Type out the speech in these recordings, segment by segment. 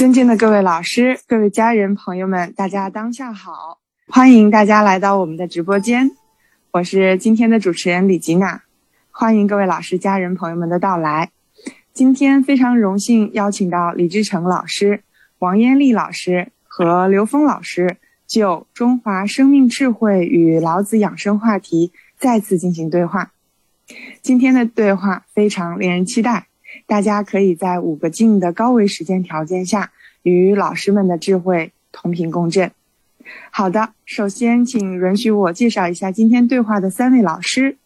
尊敬的各位老师、各位家人、朋友们，大家当下好！欢迎大家来到我们的直播间，我是今天的主持人李吉娜，欢迎各位老师、家人、朋友们的到来。今天非常荣幸邀请到李志成老师、王艳丽老师和刘峰老师，就中华生命智慧与老子养生话题再次进行对话。今天的对话非常令人期待。大家可以在五个静的高维时间条件下，与老师们的智慧同频共振。好的，首先请允许我介绍一下今天对话的三位老师。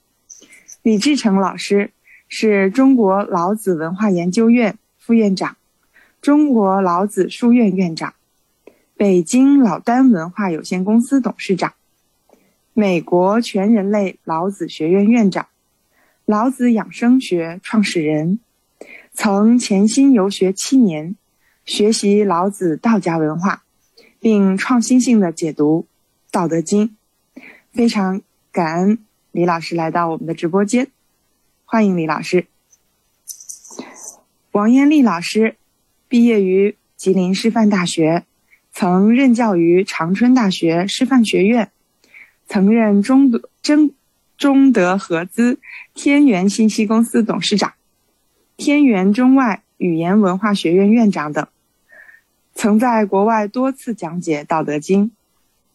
李志成老师是中国老子文化研究院副院长，中国老子书院院长，北京老丹文化有限公司董事长，美国全人类老子学院院长，老子养生学创始人。曾潜心游学七年，学习老子道家文化，并创新性的解读《道德经》。非常感恩李老师来到我们的直播间，欢迎李老师。王艳丽老师毕业于吉林师范大学，曾任教于长春大学师范学院，曾任中德中中德合资天元信息公司董事长。天元中外语言文化学院院长等，曾在国外多次讲解《道德经》，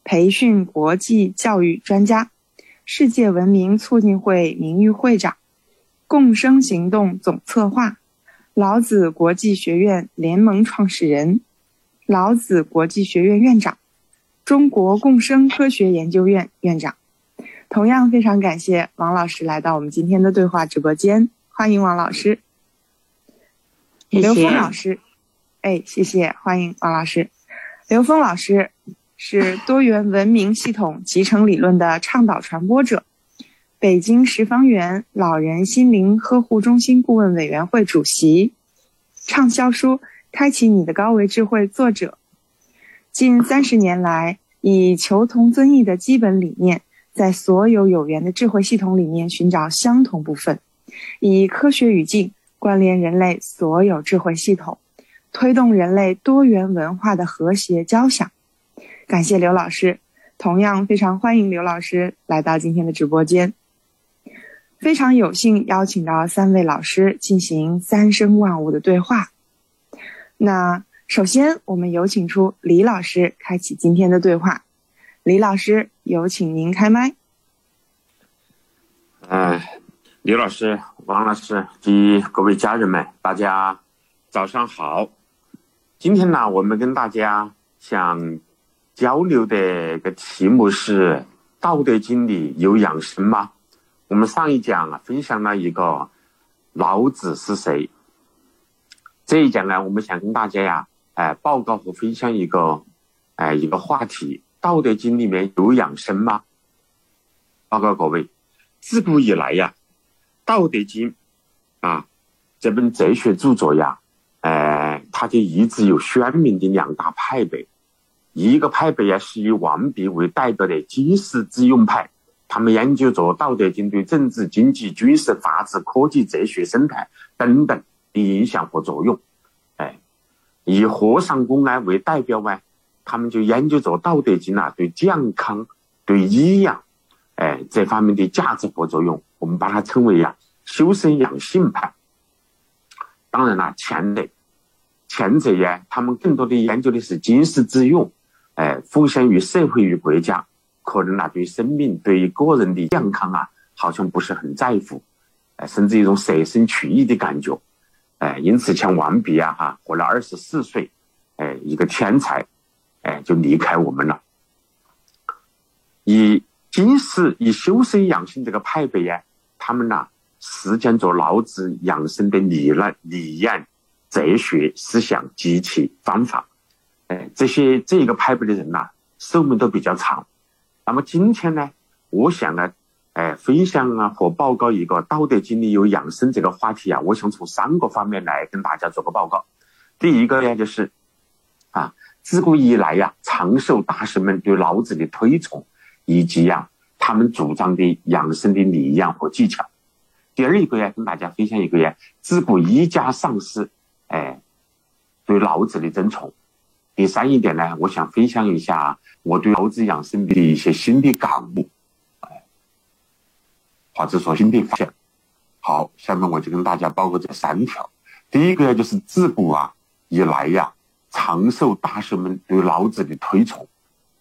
培训国际教育专家，世界文明促进会名誉会长，共生行动总策划，老子国际学院联盟创始人，老子国际学院院长，中国共生科学研究院院长。同样非常感谢王老师来到我们今天的对话直播间，欢迎王老师。刘峰老师，哎，谢谢，欢迎王老师。刘峰老师是多元文明系统集成理论的倡导传播者，北京十方园老人心灵呵护中心顾问委员会主席，畅销书《开启你的高维智慧》作者。近三十年来，以求同尊异的基本理念，在所有有缘的智慧系统里面寻找相同部分，以科学语境。关联人类所有智慧系统，推动人类多元文化的和谐交响。感谢刘老师，同样非常欢迎刘老师来到今天的直播间。非常有幸邀请到三位老师进行三生万物的对话。那首先，我们有请出李老师开启今天的对话。李老师，有请您开麦。嗯，李老师。王老师及各位家人们，大家早上好。今天呢，我们跟大家想交流的个题目是《道德经》里有养生吗？我们上一讲啊，分享了一个老子是谁。这一讲呢，我们想跟大家呀，哎，报告和分享一个，哎，一个话题：《道德经》里面有养生吗？报告各位，自古以来呀。《道德经》啊，这本哲学著作呀，呃，它就一直有鲜明的两大派别。一个派别呀，是以王弼为代表的经世致用派，他们研究着《道德经》对政治、经济、军事、法治、科技、哲学、生态等等的影响和作用。哎，以和尚公安为代表呢，他们就研究着《道德经》啊对健康、对医养，哎这方面的价值和作用。我们把它称为呀修身养性派。当然了，前者前者呀，他们更多的研究的是经世致用，哎，奉献于社会与国家，可能啊对生命、对于个人的健康啊，好像不是很在乎，哎，甚至一种舍身取义的感觉，哎，因此像王弼啊，哈，活了二十四岁，哎，一个天才，哎，就离开我们了，以经世以修身养性这个派别呀。他们呢，实践着老子养生的理论、理念、哲学思想及其方法。哎，这些这一个派别的人呐，寿命都比较长。那么今天呢，我想呢，哎，分享啊和报告一个《道德经》里有养生这个话题啊，我想从三个方面来跟大家做个报告。第一个呢，就是啊，自古以来呀，长寿大师们对老子的推崇，以及呀。他们主张的养生的理念和技巧。第二一个呀，跟大家分享一个呀，自古一家上师，哎，对老子的尊崇。第三一点呢，我想分享一下我对老子养生的一些新的感悟，哎，或者说新的发现。好，下面我就跟大家报告这三条。第一个呀，就是自古啊以来呀，长寿大师们对老子的推崇。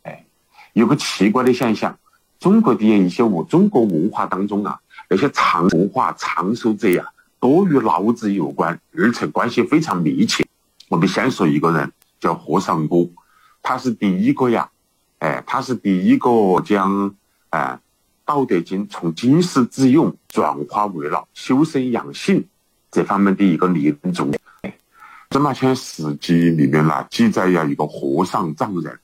哎，有个奇怪的现象，中国的一些我中国文化当中啊，那些长文化长寿者呀，都与老子有关，而且关系非常密切。我们先说一个人。叫和尚公，他是第一个呀，哎，他是第一个将哎《道德经》从经世致用转化为了修身养性这方面的一个理论中。司马迁史记里面呢记载呀，一个和尚丈人，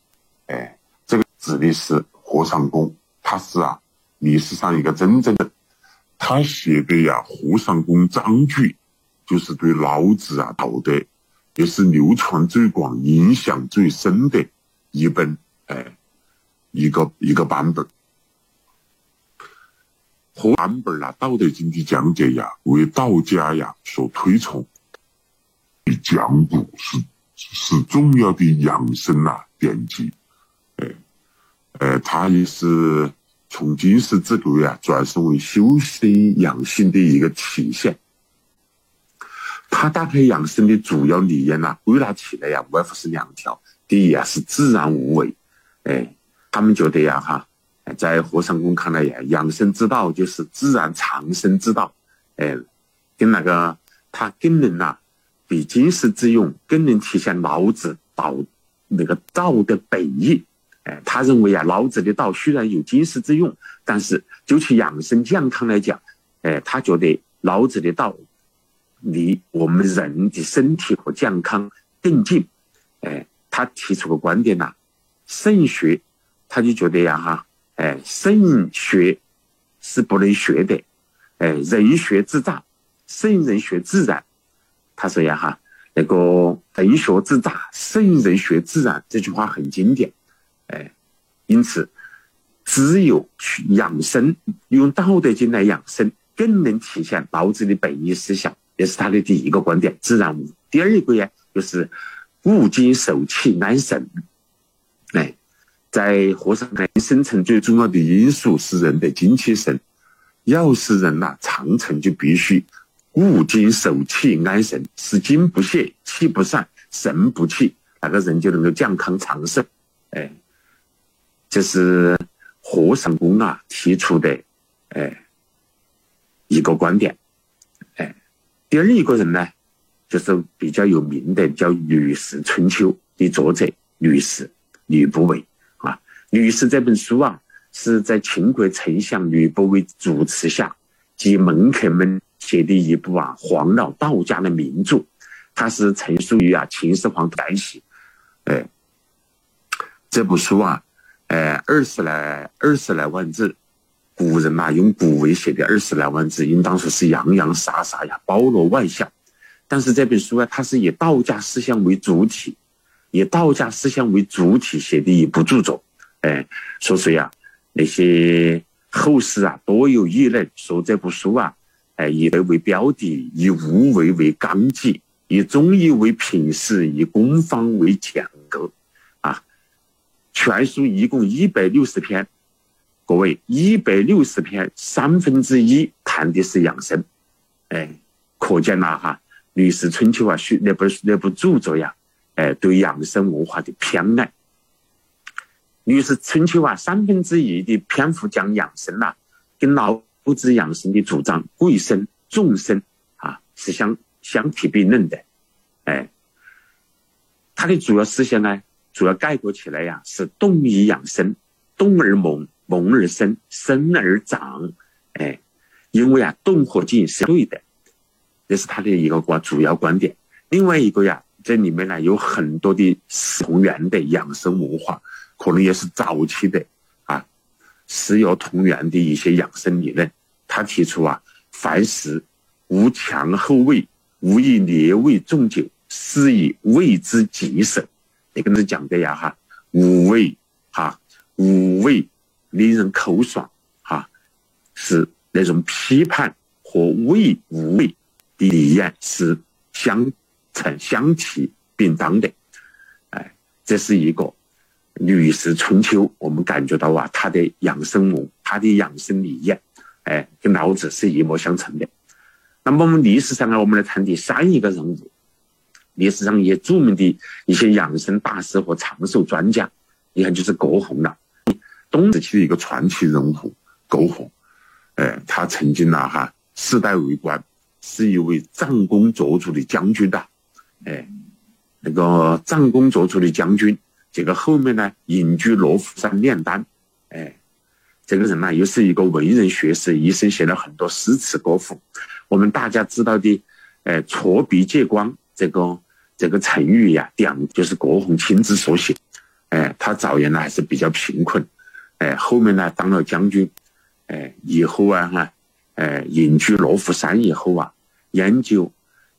哎，这个指的是和尚公，他是啊历史上一个真正的，他写的呀《和尚公章句》，就是对老子啊道德。也是流传最广、影响最深的一本，哎，一个一个版本。和版本啊，《道德经》的讲解呀，为道家呀所推崇。讲古是是重要的养生啊典籍，呃，他也是从经世之规啊转生为修身养性的一个体现。他搭配养生的主要理念呢，归纳起来呀，无外乎是两条。第一啊，是自然无为。哎，他们觉得呀，哈，在和尚公看来呀，养生之道就是自然长生之道。哎，跟那个他更能呐，比经世致用更能体现老子道那个道的本意。哎，他认为啊，老子的道虽然有经世之用，但是就其养生健康来讲，哎，他觉得老子的道。离我们人的身体和健康更近，哎，他提出个观点呐，肾学，他就觉得呀哈，哎，肾学是不能学的，哎，人学自杂，圣人学自然。他说呀哈，那个人学自杂，圣人学自然，这句话很经典，哎，因此，只有去养生，用《道德经》来养生，更能体现老子的本意思想。这是他的第一个观点，自然无。第二个呀，就是物精守气安神。哎，在和尚内生存最重要的因素是人的精气神。要使人呐长存，就必须物精守气安神，使精不泄，气不散，神不弃，那个人就能够健康长寿。哎，这是和尚公啊提出的哎一个观点。哎第二一个人呢，就是比较有名的，叫《吕氏春秋》的作者吕氏吕不韦啊。吕氏这本书啊，是在秦国丞相吕不韦主持下及门客们写的一部啊黄老道家的名著。它是陈述于啊秦始皇的改写。哎，这部书啊，哎二十来二十来万字。古人嘛，用古文写的二十来万字，应当说是洋洋洒洒呀，包罗万象。但是这本书啊，它是以道家思想为主体，以道家思想为主体写的一部著作。哎，说谁呀，那些后世啊，多有议论，说这部书啊，哎，以德为标的，以无为为纲纪，以忠义为品势，以公方为讲格。啊，全书一共一百六十篇。各位，一百六十篇，三分之一谈的是养生，哎，可见了哈，《吕氏春秋》啊，那部那部著作呀，哎，对养生文化的偏爱。《吕氏春秋》啊，三分之一的篇幅讲养生呐，跟老夫子养生的主张贵生重生啊，是相相提并论的，哎，他的主要思想呢，主要概括起来呀，是动以养生，动而猛。萌而生，生而长，哎，因为啊，动和静是对的，这是他的一个观主要观点。另外一个呀，这里面呢有很多的同源的养生文化，可能也是早期的啊，石油同源的一些养生理论。他提出啊，凡事无强后味，无以烈味重酒，是以味之极盛。这个是讲的呀，哈，五味，哈，五味。令人口爽，哈，是那种批判和味无味的理念是相成相提并。当的。哎，这是一个《吕氏春秋》，我们感觉到啊，他的养生文，他的养生理念，哎，跟老子是一脉相承的。那么我们历史上呢，我们来谈第三一个人物，历史上也著名的一些养生大师和长寿专家，你看就是葛洪了，东时期的一个传奇人物，葛洪。哎，他曾经呐哈世代为官，是一位战功卓著的将军的。哎，那个战功卓著的将军，这个后面呢隐居罗浮山炼丹。哎，这个人呢又是一个为人学士，一生写了很多诗词歌赋。我们大家知道的，哎，挫笔借光这个这个成语呀，讲就是国红亲自所写。哎，他早年呢还是比较贫困，哎，后面呢当了将军。哎，以后啊哈，哎，隐居罗浮山以后啊，研究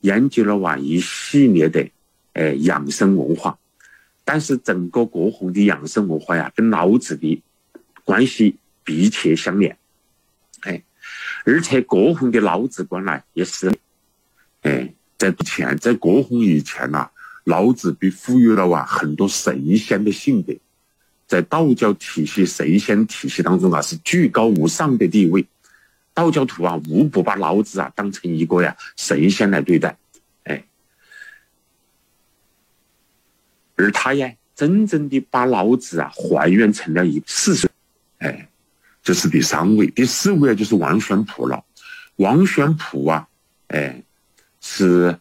研究了哇一系列的哎养生文化，但是整个国红的养生文化呀，跟老子的关系密切相连，哎，而且国红的老子观呢，也是，哎，在前在葛洪以前呐，老子被赋予了哇很多神仙的性格。在道教体系、神仙体系当中啊，是居高无上的地位。道教徒啊，无不把老子啊当成一个呀神仙来对待，哎。而他呀，真正的把老子啊还原成了一四岁，哎，这是第三位。第四位啊，就是王玄甫了。王玄甫啊，哎，是。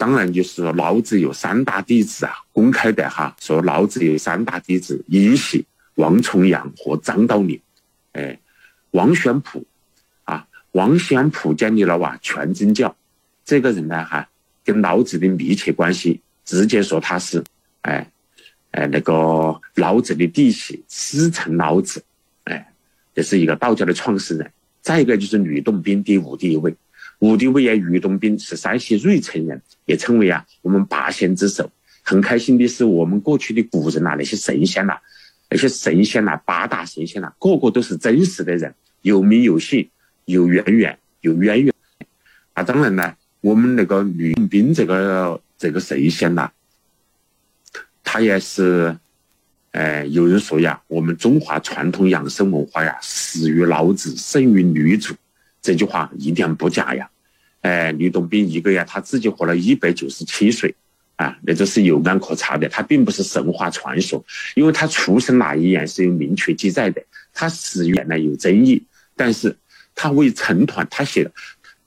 当然，就是说老子有三大弟子啊，公开的哈，说老子有三大弟子：尹喜、王重阳和张道陵。哎，王玄甫啊，王玄甫建立了哇全真教。这个人呢，哈，跟老子的密切关系，直接说他是，哎，哎，那个老子的弟媳，师承老子。哎，这是一个道教的创始人。再一个就是吕洞宾，第五第一位。吴地伟言吕洞宾是山西芮城人，也称为啊我们八仙之首。很开心的是，我们过去的古人呐，那些神仙呐，那些神仙呐，八大神仙呐，个个都是真实的人，有名有姓，有渊源，有渊源。啊，当然呢，我们那个吕洞宾这个这个神仙呐，他也是，哎，有人说呀，我们中华传统养生文化呀，始于老子，胜于吕祖。这句话一点不假呀，哎，吕洞宾一个呀，他自己活了一百九十七岁，啊，那都是有案可查的，他并不是神话传说，因为他出生哪一年是有明确记载的，他死于呢有争议，但是他为成团，他写的《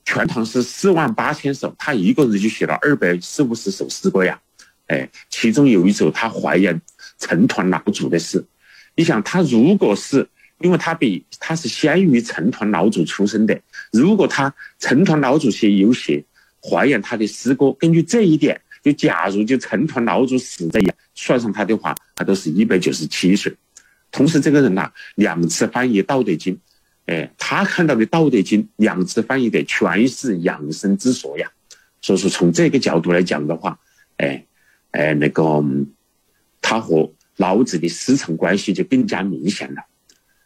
全唐诗》四万八千首，他一个人就写了二百四五十首诗歌呀，哎，其中有一首他怀念成团老祖的诗，你想他如果是。因为他比他是先于成团老祖出生的，如果他成团老祖写有写怀念他的诗歌，根据这一点，就假如就成团老祖死在算上他的话，他都是一百九十七岁。同时，这个人呐，两次翻译《道德经》，哎，他看到的《道德经》两次翻译的全是养生之说呀。所以说，从这个角度来讲的话，哎，哎，那个他和老子的师承关系就更加明显了。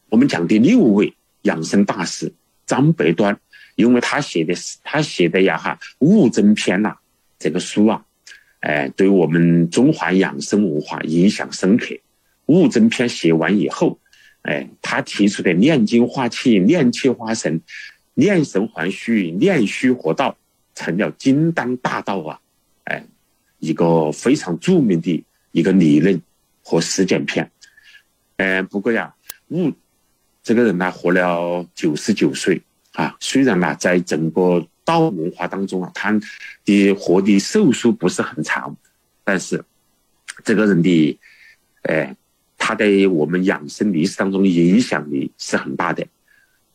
我们讲第六位养生大师张伯端，因为他写的是他写的呀哈《物真篇》呐，这个书啊，哎，对我们中华养生文化影响深刻。《物证篇》写完以后，哎，他提出的炼精化气、炼气化神、炼神还虚、炼虚活道，成了金丹大道啊，哎，一个非常著名的一个理论和实践篇。嗯，不过呀，物。这个人呢，活了九十九岁啊。虽然呢，在整个道文化当中啊，他的活的寿数不是很长，但是这个人的，哎，他在我们养生历史当中的影响力是很大的。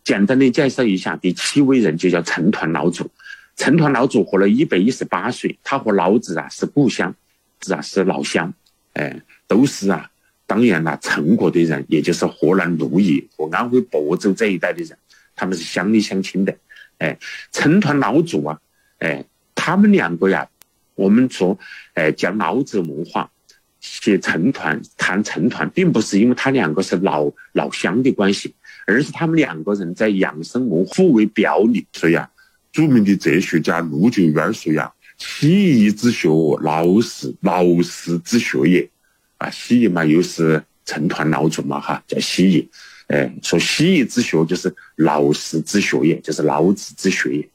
简单的介绍一下，第七位人就叫成团老祖。成团老祖活了一百一十八岁，他和老子啊是故乡，是啊是老乡，哎，都是啊。当然了，陈国的人，也就是河南鹿邑和安徽亳州这一带的人，他们是乡里乡亲的。哎，成团老祖啊，哎，他们两个呀，我们说，哎，讲老子文化，写成团，谈成团，并不是因为他两个是老老乡的关系，而是他们两个人在养生文互为表里。所以啊，著名的哲学家陆九渊说呀，习义之学，劳氏劳氏之学也。啊，习义嘛，又是成团老祖嘛，哈，叫习义。哎，说习义之学就是劳师之学也，就是老子之学也。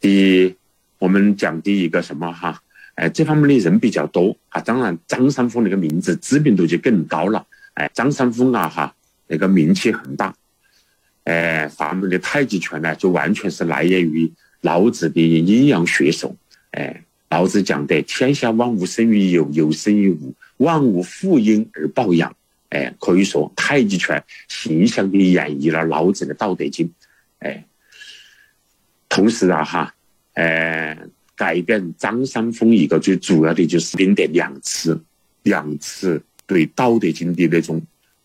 第一，我们讲第一个什么哈？哎，这方面的人比较多啊。当然，张三丰那个名字知名度就更高了。哎，张三丰啊，哈，那个名气很大。哎，咱们的太极拳呢，就完全是来源于老子的阴阳学说。哎，老子讲的“天下万物生于有，有生于无，万物负阴而抱阳”。哎，可以说太极拳形象的演绎了老子的《道德经》。哎，同时啊，哈，呃，改变张三丰一个最主要的就是兵的两次，两次对《道德经》的那种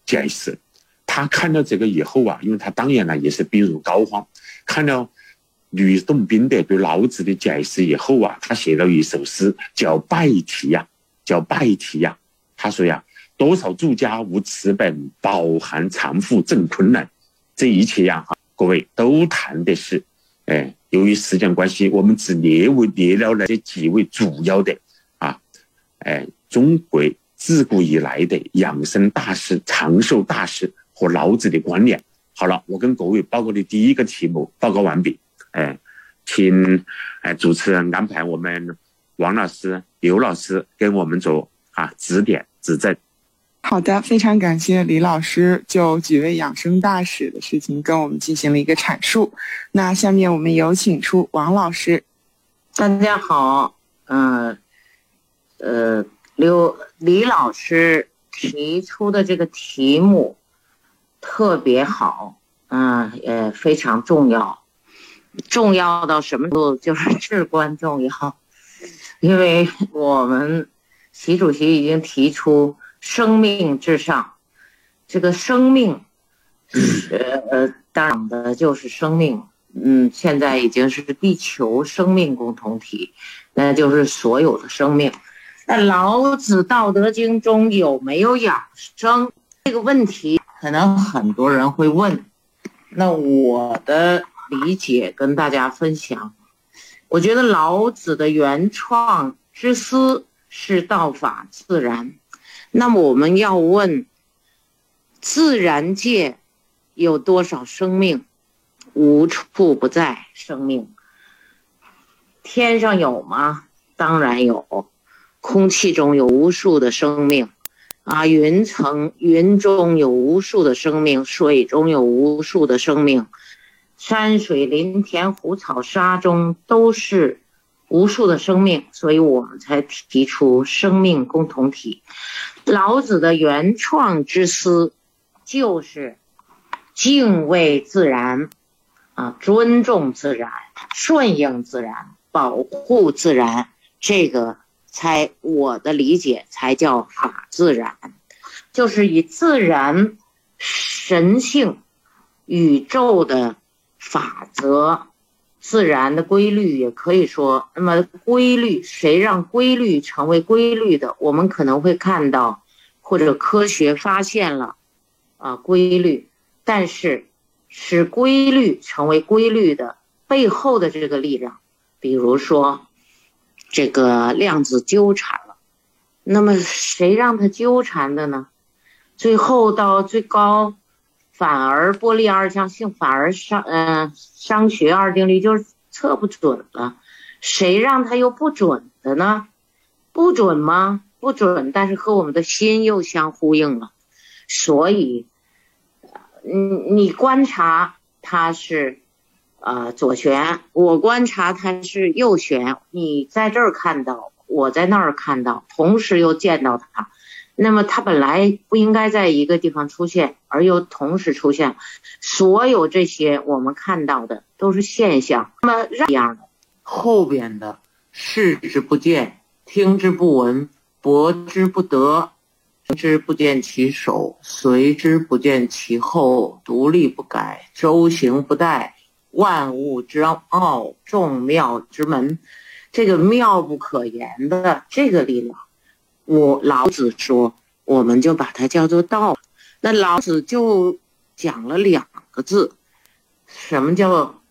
解释。他看到这个以后啊，因为他当然呢也是病入膏肓，看到吕洞宾的对老子的解释以后啊，他写了一首诗叫《拜题》呀，叫《拜题》呀。他说呀，多少作家无此本，饱含藏富正困难。这一切呀，哈，各位都谈的是，哎，由于时间关系，我们只列为列了了这几位主要的啊，哎，中国自古以来的养生大师、长寿大师。和老子的观念。好了，我跟各位报告的第一个题目报告完毕。哎，请哎主持人安排我们王老师、刘老师跟我们做啊指点指正。好的，非常感谢李老师就几位养生大使的事情跟我们进行了一个阐述。那下面我们有请出王老师。大家好，嗯，呃，刘李老师提出的这个题目。特别好，嗯，也非常重要，重要到什么程度？就是至关重要，因为我们习主席已经提出生命至上，这个生命，呃，当然的就是生命，嗯，现在已经是地球生命共同体，那就是所有的生命。那老子《道德经》中有没有养生这个问题？可能很多人会问，那我的理解跟大家分享。我觉得老子的原创之思是道法自然。那么我们要问，自然界有多少生命？无处不在生命。天上有吗？当然有。空气中有无数的生命。啊，云层云中有无数的生命，水中有无数的生命，山水林田湖草沙中都是无数的生命，所以我们才提出生命共同体。老子的原创之思就是敬畏自然，啊，尊重自然，顺应自然，保护自然，这个。才我的理解才叫法自然，就是以自然神性、宇宙的法则、自然的规律，也可以说，那么规律谁让规律成为规律的？我们可能会看到，或者科学发现了啊规律，但是使规律成为规律的背后的这个力量，比如说。这个量子纠缠了，那么谁让他纠缠的呢？最后到最高，反而波粒二象性反而商嗯商学二定律就是测不准了，谁让他又不准的呢？不准吗？不准，但是和我们的心又相呼应了，所以，嗯，你观察它是。呃，左旋，我观察它是右旋。你在这儿看到，我在那儿看到，同时又见到它，那么它本来不应该在一个地方出现，而又同时出现。所有这些我们看到的都是现象。那么这样的后边的视之不见，听之不闻，博之不得，闻之不见其首，随之不见其后，独立不改，周行不殆。万物之奥，众妙之门，这个妙不可言的这个力量，我老子说，我们就把它叫做道。那老子就讲了两个字，什么叫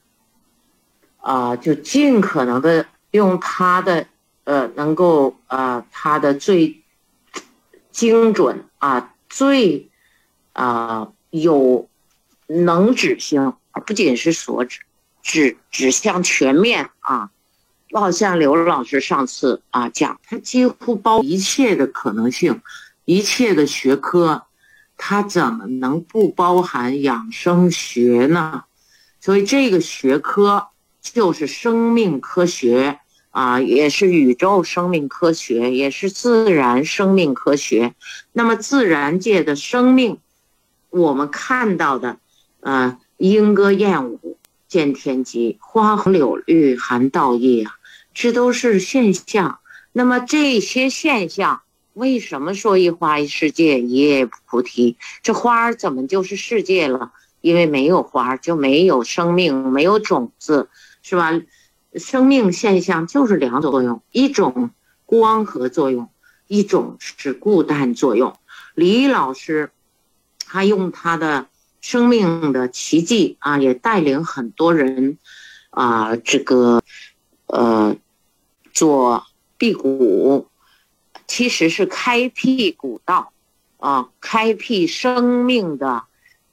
啊，就尽可能的用他的呃，能够啊，他的最精准啊，最啊有能指性，不仅是所指，指指向全面啊。好像刘老师上次啊讲，他几乎包一切的可能性，一切的学科，他怎么能不包含养生学呢？所以这个学科就是生命科学啊，也是宇宙生命科学，也是自然生命科学。那么自然界的生命，我们看到的，啊，莺歌燕舞见天机，花红柳绿含道义啊。这都是现象，那么这些现象为什么说一花一世界一叶菩提？这花儿怎么就是世界了？因为没有花就没有生命，没有种子，是吧？生命现象就是两种作用，一种光合作用，一种是固氮作用。李老师他用他的生命的奇迹啊，也带领很多人啊，这个呃。做辟谷，其实是开辟古道，啊，开辟生命的，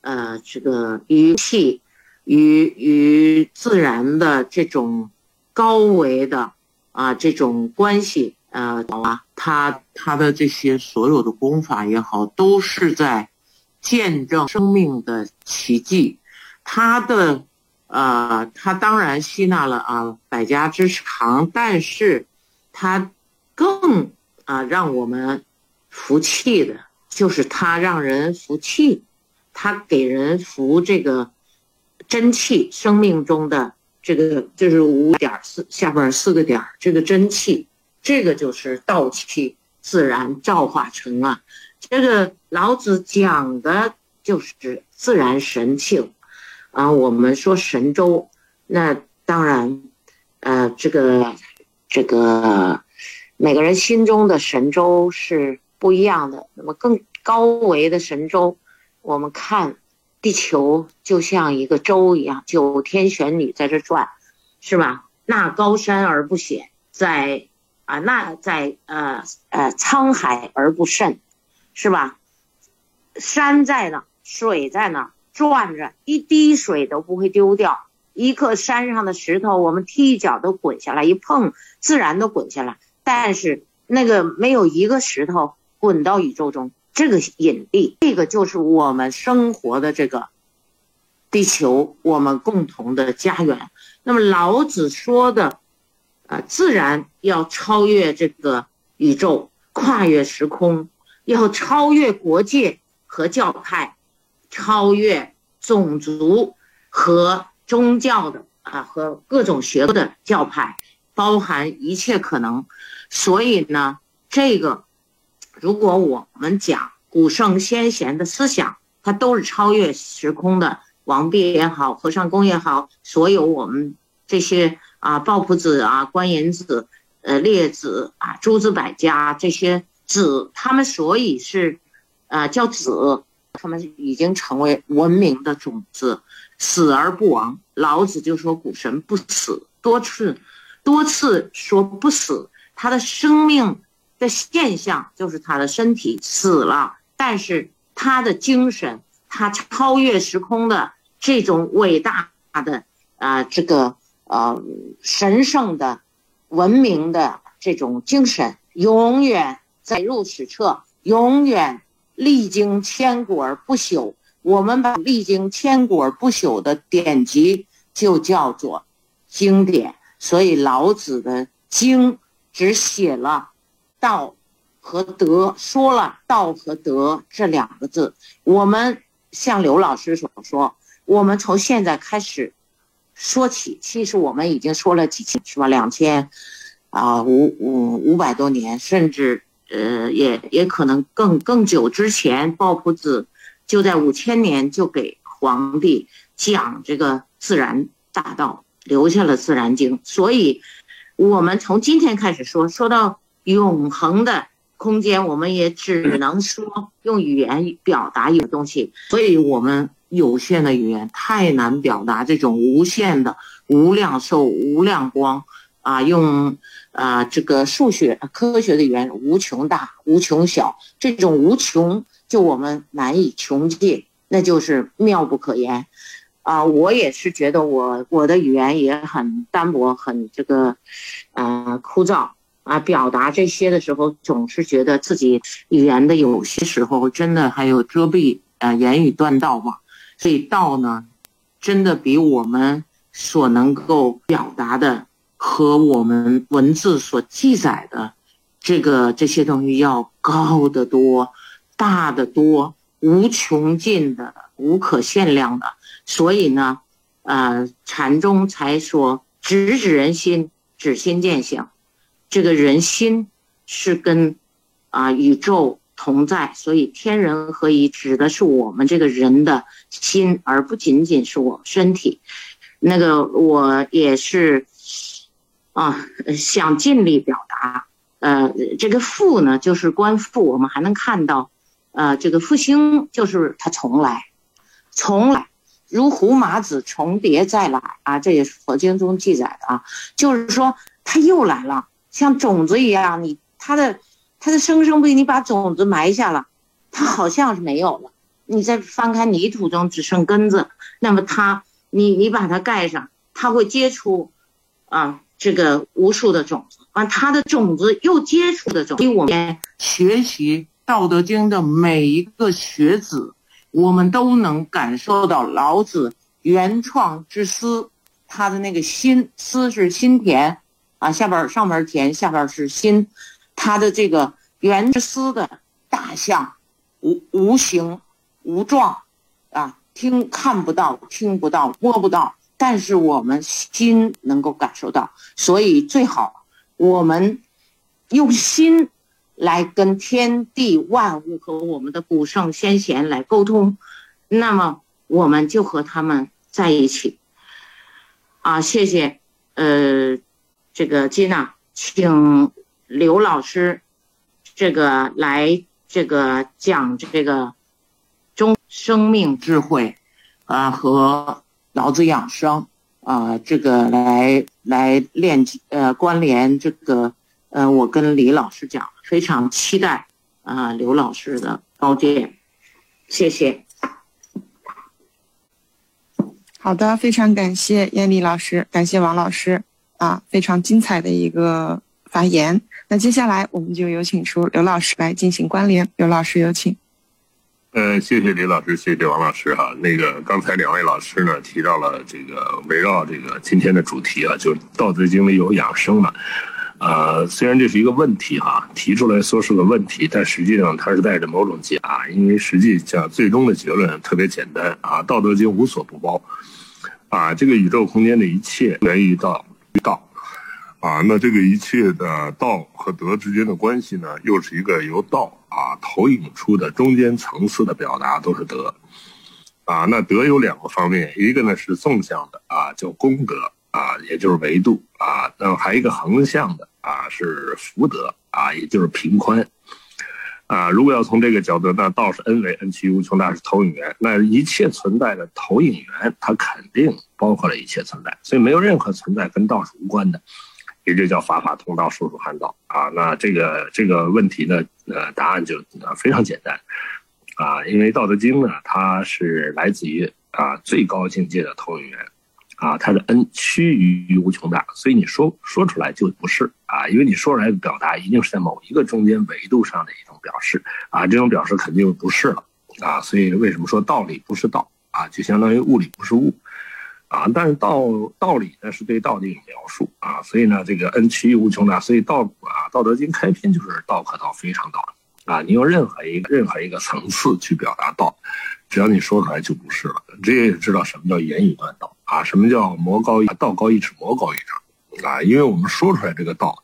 呃，这个与气与与自然的这种高维的啊这种关系，呃，啊，他他的这些所有的功法也好，都是在见证生命的奇迹，他的。呃，他当然吸纳了啊百家之长，但是，他更啊让我们服气的，就是他让人服气，他给人服这个真气，生命中的这个就是五点四下边四个点这个真气，这个就是道气，自然造化成啊。这个老子讲的就是自然神性。啊，我们说神州，那当然，呃，这个这个每个人心中的神州是不一样的。那么更高维的神州，我们看地球就像一个州一样，九天玄女在这转，是吧？那高山而不险，在啊，那在呃呃沧海而不甚，是吧？山在那，水在那。转着，一滴水都不会丢掉。一颗山上的石头，我们踢一脚都滚下来，一碰自然都滚下来。但是那个没有一个石头滚到宇宙中，这个引力，这个就是我们生活的这个地球，我们共同的家园。那么老子说的，啊，自然要超越这个宇宙，跨越时空，要超越国界和教派。超越种族和宗教的啊，和各种学科的教派，包含一切可能。所以呢，这个如果我们讲古圣先贤的思想，它都是超越时空的。王弼也好，和尚公也好，所有我们这些啊，抱朴子啊，观音子、呃，列子啊，诸子百家这些子，他们所以是啊，叫子。他们已经成为文明的种子，死而不亡。老子就说古神不死，多次多次说不死。他的生命的现象就是他的身体死了，但是他的精神，他超越时空的这种伟大的啊，这个呃神圣的文明的这种精神，永远载入史册，永远。历经千古而不朽，我们把历经千古而不朽的典籍就叫做经典。所以老子的经只写了道和德，说了道和德这两个字。我们像刘老师所说，我们从现在开始说起，其实我们已经说了几千，是吧？两千啊，五五五百多年，甚至。呃，也也可能更更久之前，鲍朴子就在五千年就给皇帝讲这个自然大道，留下了《自然经》。所以，我们从今天开始说，说到永恒的空间，我们也只能说用语言表达一个东西。所以我们有限的语言太难表达这种无限的、无量寿、无量光啊，用啊这个数学科学的语言，无穷大、无穷小，这种无穷就我们难以穷尽，那就是妙不可言。啊，我也是觉得我我的语言也很单薄，很这个，呃，枯燥啊。表达这些的时候，总是觉得自己语言的有些时候真的还有遮蔽啊，言语断道嘛。所以道呢，真的比我们所能够表达的和我们文字所记载的这个这些东西要高得多，大得多，无穷尽的，无可限量的。所以呢，呃，禅宗才说直指人心，指心见性。这个人心是跟啊宇宙同在，所以天人合一指的是我们这个人的心，而不仅仅是我身体。那个我也是啊，想尽力表达。呃，这个复呢，就是观复，我们还能看到，呃，这个复兴就是它重来，重来。如胡麻子重叠再来啊，这也是佛经中记载的啊。就是说，它又来了，像种子一样，你它的它的生生不息，你把种子埋下了，它好像是没有了。你再翻开泥土中只剩根子，那么它，你你把它盖上，它会结出啊这个无数的种子。完，它的种子又结出的种。所以我们学习《道德经》的每一个学子。我们都能感受到老子原创之思，他的那个心思是心田，啊，下边上边田，下边是心，他的这个原之思的大象，无无形无状，啊，听看不到，听不到，摸不到，但是我们心能够感受到，所以最好我们用心。来跟天地万物和我们的古圣先贤来沟通，那么我们就和他们在一起。啊，谢谢，呃，这个金娜，请刘老师，这个来这个讲这个中生命智慧，啊和脑子养生啊，这个来来链呃关联这个。嗯，我跟李老师讲，非常期待啊，刘老师的高见，谢谢。好的，非常感谢燕丽老师，感谢王老师啊，非常精彩的一个发言。那接下来我们就有请出刘老师来进行关联，刘老师有请。呃，谢谢李老师，谢谢王老师哈。那个刚才两位老师呢提到了这个围绕这个今天的主题啊，就《道德经》里有养生嘛。呃，虽然这是一个问题哈，提出来说是个问题，但实际上它是带着某种假，因为实际上最终的结论特别简单啊，《道德经》无所不包，啊，这个宇宙空间的一切源于道，道，啊，那这个一切的道和德之间的关系呢，又是一个由道啊投影出的中间层次的表达，都是德，啊，那德有两个方面，一个呢是纵向的啊，叫功德啊，也就是维度啊，那么还一个横向的。啊，是福德啊，也就是平宽啊。如果要从这个角度，那道是恩为恩其无穷大，是投影源。那一切存在的投影源，它肯定包括了一切存在，所以没有任何存在跟道是无关的，也就叫法法通道，术术汉道。啊。那这个这个问题呢，呃，答案就非常简单。啊，因为《道德经》呢，它是来自于啊最高境界的投影源。啊，它的恩趋于无穷大，所以你说说出来就不是。啊，因为你说出来的表达一定是在某一个中间维度上的一种表示。啊，这种表示肯定不是了。啊，所以为什么说道理不是道？啊，就相当于物理不是物啊，但是道道理呢是对道的一种描述啊，所以呢这个恩趋于无穷大，所以道啊《道德经》开篇就是道可道非常道啊，你用任何一个任何一个层次去表达道，只要你说出来就不是了，这也知道什么叫言语断道。啊，什么叫魔高一道高一尺，魔高一丈啊？因为我们说出来这个道，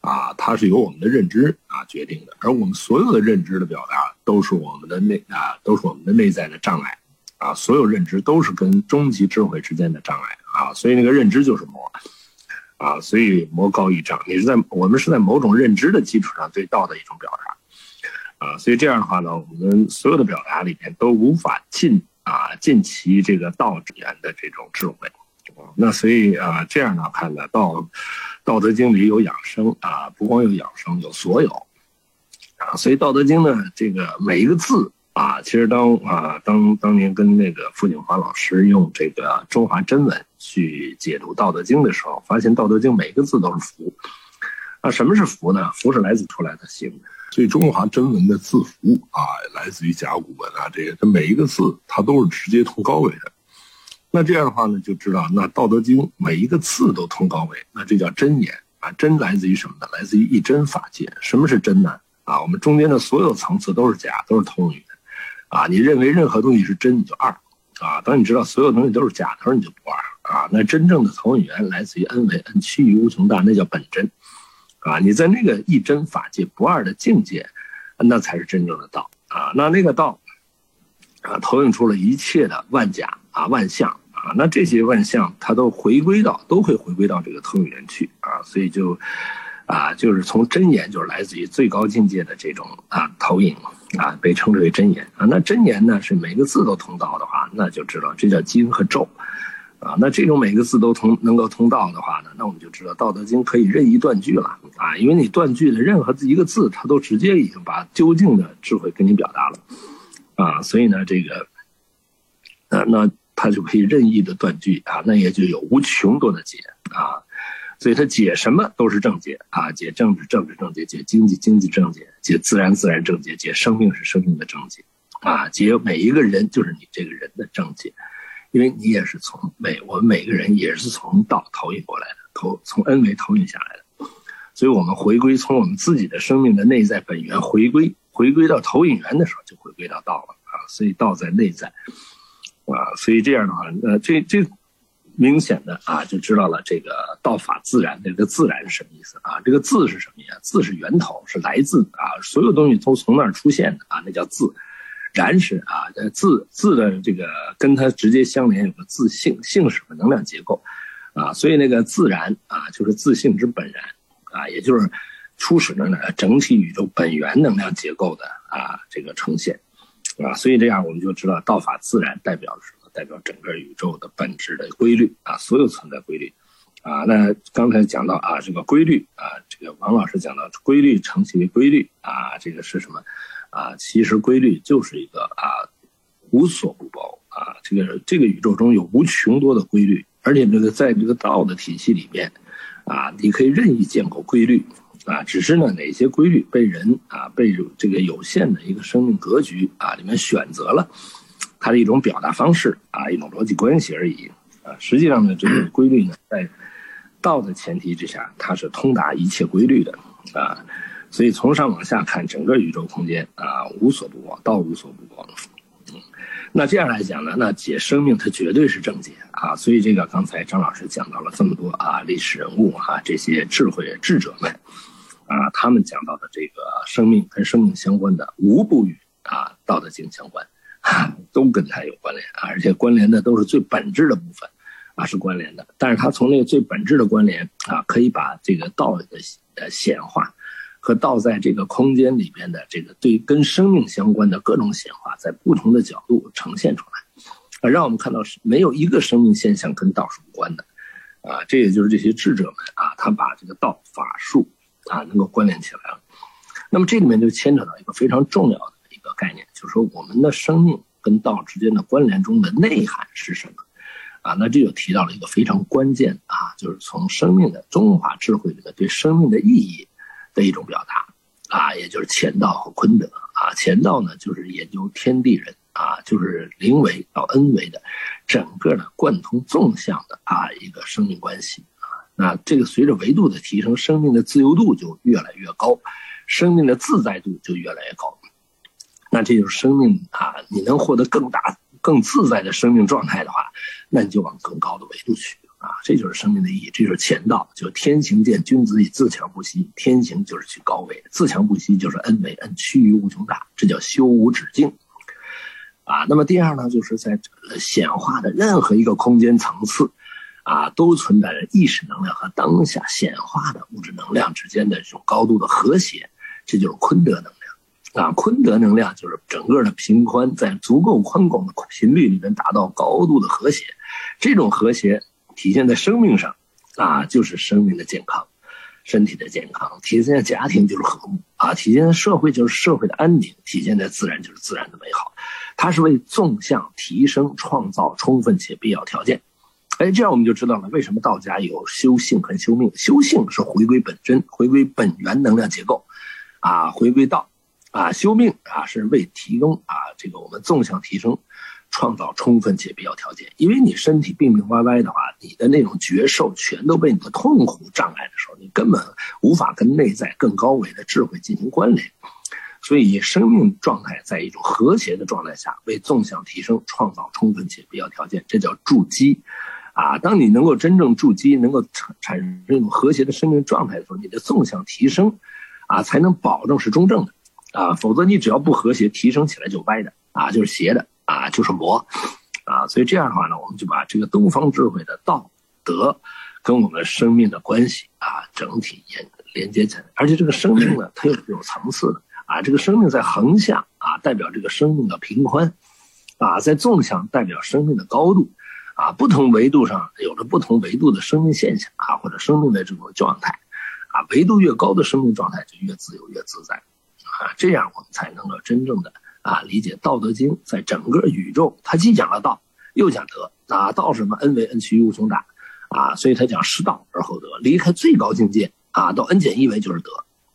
啊，它是由我们的认知啊决定的，而我们所有的认知的表达都是我们的内啊，都是我们的内在的障碍啊，所有认知都是跟终极智慧之间的障碍啊，所以那个认知就是魔啊，所以魔高一丈，你是在我们是在某种认知的基础上对道的一种表达啊，所以这样的话呢，我们所有的表达里面都无法尽。啊，尽其这个道之源的这种智慧，那所以啊，这样呢看呢，道道德经里有养生啊，不光有养生，有所有啊。所以道德经呢，这个每一个字啊，其实当啊当当年跟那个傅景华老师用这个中华真文去解读道德经的时候，发现道德经每个字都是福啊。什么是福呢？福是来自出来的形。所以中华真文的字符啊，来自于甲骨文啊，这些它每一个字它都是直接通高维的。那这样的话呢，就知道那《道德经》每一个字都通高维，那这叫真言啊。真来自于什么呢？来自于一真法界。什么是真呢？啊，我们中间的所有层次都是假，都是通语。啊，你认为任何东西是真，你就二。啊，当你知道所有东西都是假的时候，你就不二。啊，那真正的投影源来自于 n 为 n 趋于无穷大，那叫本真。啊，你在那个一真法界不二的境界，那才是真正的道。啊，那那个道，啊，投影出了一切的万假啊万象。啊，那这些万象它都回归到，都会回归到这个投影源去啊，所以就，啊，就是从真言就是来自于最高境界的这种啊投影啊，被称之为真言啊。那真言呢是每个字都通道的话，那就知道这叫经和咒，啊，那这种每个字都通能够通道的话呢，那我们就知道《道德经》可以任意断句了啊，因为你断句的任何一个字，它都直接已经把究竟的智慧给你表达了，啊，所以呢这个，啊那。它就可以任意的断句啊，那也就有无穷多的解啊，所以它解什么都是正解啊，解政治政治正解，解经济经济正解，解自然自然正解，解生命是生命的正解啊，解每一个人就是你这个人的正解，因为你也是从每我们每个人也是从道投影过来的，投从恩维投影下来的，所以我们回归从我们自己的生命的内在本源回归，回归到投影源的时候就回归到道了啊，所以道在内在。啊，所以这样的话，呃，这这明显的啊，就知道了这个道法自然，的这个自然是什么意思啊？这个字是什么呀？字是源头，是来自啊，所有东西都从那儿出现的啊，那叫字。然是啊，字字的这个跟它直接相连，有个自性，性是什么？能量结构啊，所以那个自然啊，就是自性之本然啊，也就是初始的呢整体宇宙本源能量结构的啊这个呈现。啊，所以这样我们就知道道法自然代表什么？代表整个宇宙的本质的规律啊，所有存在规律啊。那刚才讲到啊，这个规律啊，这个王老师讲到规律成其为规律啊，这个是什么啊？其实规律就是一个啊无所不包啊，这个这个宇宙中有无穷多的规律，而且这个在这个道的体系里面啊，你可以任意建构规律。啊，只是呢，哪些规律被人啊，被这个有限的一个生命格局啊里面选择了，它的一种表达方式啊，一种逻辑关系而已啊。实际上呢，这个规律呢，在道的前提之下，它是通达一切规律的啊。所以从上往下看，整个宇宙空间啊，无所不包，道无所不包。嗯，那这样来讲呢，那解生命它绝对是正解啊。所以这个刚才张老师讲到了这么多啊，历史人物哈，这些智慧智者们。啊，他们讲到的这个生命跟生命相关的，无不与啊《道德经》相关，都跟它有关联，而且关联的都是最本质的部分，啊是关联的。但是它从那个最本质的关联啊，可以把这个道的呃显化和道在这个空间里边的这个对跟生命相关的各种显化，在不同的角度呈现出来，啊，让我们看到是没有一个生命现象跟道是无关的，啊，这也就是这些智者们啊，他把这个道法术。啊，能够关联起来了。那么这里面就牵扯到一个非常重要的个概念，就是说我们的生命跟道之间的关联中的内涵是什么？啊，那这就提到了一个非常关键啊，就是从生命的中华智慧里面对生命的意义的一种表达啊，也就是乾道和坤德啊。乾道呢，就是研究天地人啊，就是灵维到恩维的整个的贯通纵向的啊一个生命关系啊。那这个随着维度的提升，生命的自由度就越来越高，生命的自在度就越来越高。那这就是生命啊，你能获得更大、更自在的生命状态的话，那你就往更高的维度去啊。这就是生命的意义，这就是前道，就天行健，君子以自强不息。天行就是去高维，自强不息就是恩为恩，趋于无穷大，这叫修无止境。啊，那么第二呢，就是在显化的任何一个空间层次。啊，都存在着意识能量和当下显化的物质能量之间的这种高度的和谐，这就是坤德能。啊，坤德能量就是整个的频宽在足够宽广的频率里面达到高度的和谐，这种和谐体现在生命上，啊，就是生命的健康，身体的健康；体现在家庭就是和睦，啊，体现在社会就是社会的安宁；体现在自然就是自然的美好。它是为纵向提升创造充分且必要条件。哎，这样我们就知道了为什么道家有修性和修命。修性是回归本真，回归本源能量结构，啊，回归道，啊，修命啊是为提供啊这个我们纵向提升。创造充分且必要条件，因为你身体病病歪歪的话，你的那种觉受全都被你的痛苦障碍的时候，你根本无法跟内在更高维的智慧进行关联。所以，生命状态在一种和谐的状态下，为纵向提升创造充分且必要条件，这叫筑基。啊，当你能够真正筑基，能够产产生这种和谐的生命状态的时候，你的纵向提升，啊，才能保证是中正的。啊，否则你只要不和谐，提升起来就歪的，啊，就是斜的。啊，就是魔，啊，所以这样的话呢，我们就把这个东方智慧的道德跟我们生命的关系啊，整体连连接起来。而且这个生命呢，它又是有层次的啊。这个生命在横向啊，代表这个生命的平宽啊；在纵向代表生命的高度啊。不同维度上有着不同维度的生命现象啊，或者生命的这种状态啊。维度越高的生命状态就越自由越自在啊。这样我们才能够真正的。啊，理解《道德经》在整个宇宙，它既讲了道，又讲德。啊，道什么？恩为恩，趋于无穷大。啊，所以他讲失道而后德，离开最高境界啊，到 n 减一维就是德。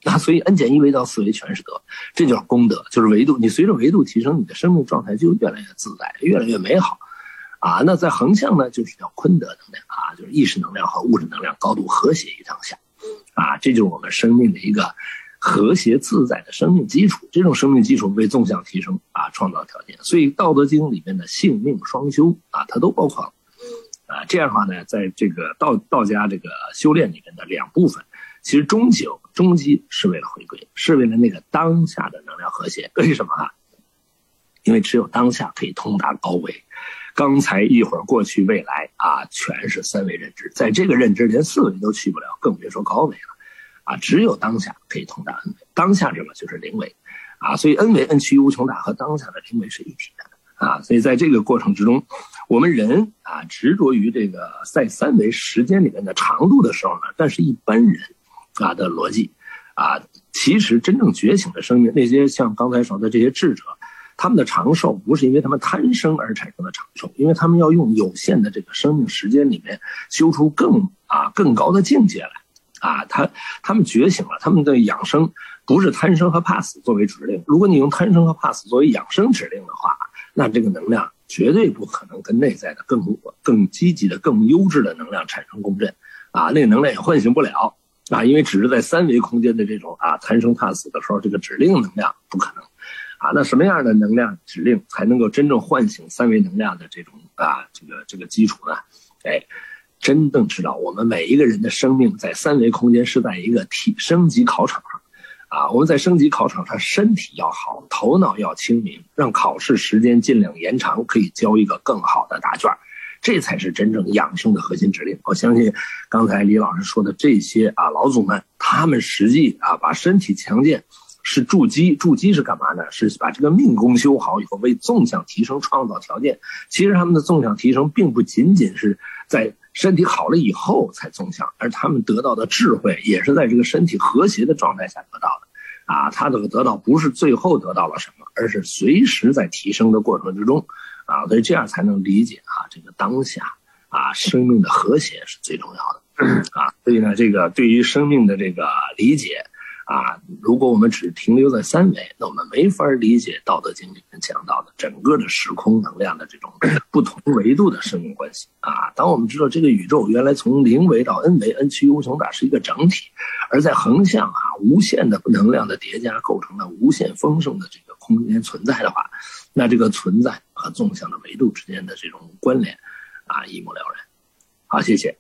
啊，所以 n 减一维到四维全是德，这叫功德，就是维度。你随着维度提升，你的生命状态就越来越自在，越来越美好。啊，那在横向呢，就是叫坤德能量啊，就是意识能量和物质能量高度和谐于当下。啊，这就是我们生命的一个。和谐自在的生命基础，这种生命基础为纵向提升啊创造条件。所以《道德经》里面的性命双修啊，它都包括了。啊，这样的话呢，在这个道道家这个修炼里面的两部分，其实终究终极是为了回归，是为了那个当下的能量和谐。为什么啊？因为只有当下可以通达高维，刚才一会儿过去未来啊，全是三维认知，在这个认知连四维都去不了，更别说高维了。啊，只有当下可以通达恩维，当下这个就是灵维，啊，所以 n 维 n 趋于无穷大和当下的灵维是一体的，啊，所以在这个过程之中，我们人啊执着于这个在三维时间里面的长度的时候呢，但是一般人啊的逻辑，啊，其实真正觉醒的生命，那些像刚才说的这些智者，他们的长寿不是因为他们贪生而产生的长寿，因为他们要用有限的这个生命时间里面修出更啊更高的境界来。啊，他他们觉醒了，他们的养生不是贪生和怕死作为指令。如果你用贪生和怕死作为养生指令的话，那这个能量绝对不可能跟内在的更更积极的、更优质的能量产生共振。啊，那个能量也唤醒不了。啊，因为只是在三维空间的这种啊贪生怕死的时候，这个指令能量不可能。啊，那什么样的能量指令才能够真正唤醒三维能量的这种啊这个这个基础呢？哎。真正知道，我们每一个人的生命在三维空间是在一个体升级考场上，啊，我们在升级考场上，身体要好，头脑要清明，让考试时间尽量延长，可以交一个更好的答卷，这才是真正养生的核心指令。我相信，刚才李老师说的这些啊，老祖们，他们实际啊，把身体强健是筑基，筑基是干嘛呢？是把这个命功修好以后，为纵向提升创造条件。其实他们的纵向提升，并不仅仅是在。身体好了以后才纵向，而他们得到的智慧也是在这个身体和谐的状态下得到的，啊，他这个得到不是最后得到了什么，而是随时在提升的过程之中，啊，所以这样才能理解啊，这个当下啊，生命的和谐是最重要的，啊，所以呢，这个对于生命的这个理解。啊，如果我们只停留在三维，那我们没法理解《道德经》里面讲到的整个的时空能量的这种 不同维度的生命关系。啊，当我们知道这个宇宙原来从零维到 n 维，n 趋于无穷大是一个整体，而在横向啊无限的能量的叠加构成了无限丰盛的这个空间存在的话，那这个存在和纵向的维度之间的这种关联，啊一目了然。好，谢谢。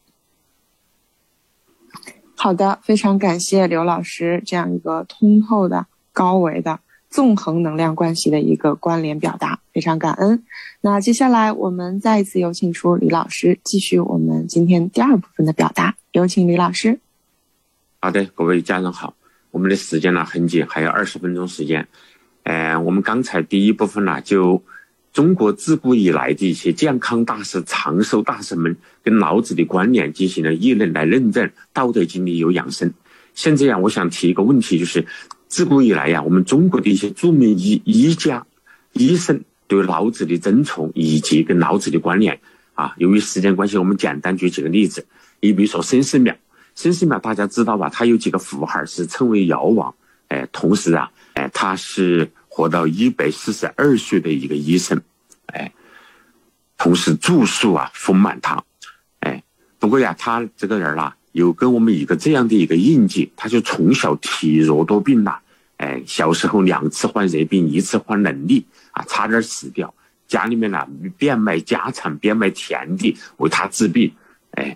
好的，非常感谢刘老师这样一个通透的、高维的、纵横能量关系的一个关联表达，非常感恩。那接下来我们再一次有请出李老师，继续我们今天第二部分的表达。有请李老师。好的，各位家人好，我们的时间呢很紧，还有二十分钟时间。嗯，我们刚才第一部分呢就中国自古以来的一些健康大师、长寿大师们跟老子的观念进行了议论来论证《道德经》里有养生。现在呀，我想提一个问题，就是自古以来呀，我们中国的一些著名医医家、医生对老子的尊崇以及跟老子的关联啊，由于时间关系，我们简单举几个例子。你比如说孙思邈，孙思邈大家知道吧？他有几个符号是称为尧王，哎，同时啊，哎，他是活到一百四十二岁的一个医生，哎，同时著述啊丰满堂，哎，不过呀，他这个人啦。有跟我们一个这样的一个印记，他就从小体弱多病呐，哎，小时候两次患热病，一次患冷痢啊，差点死掉。家里面呢，变卖家产，变卖田地为他治病，哎，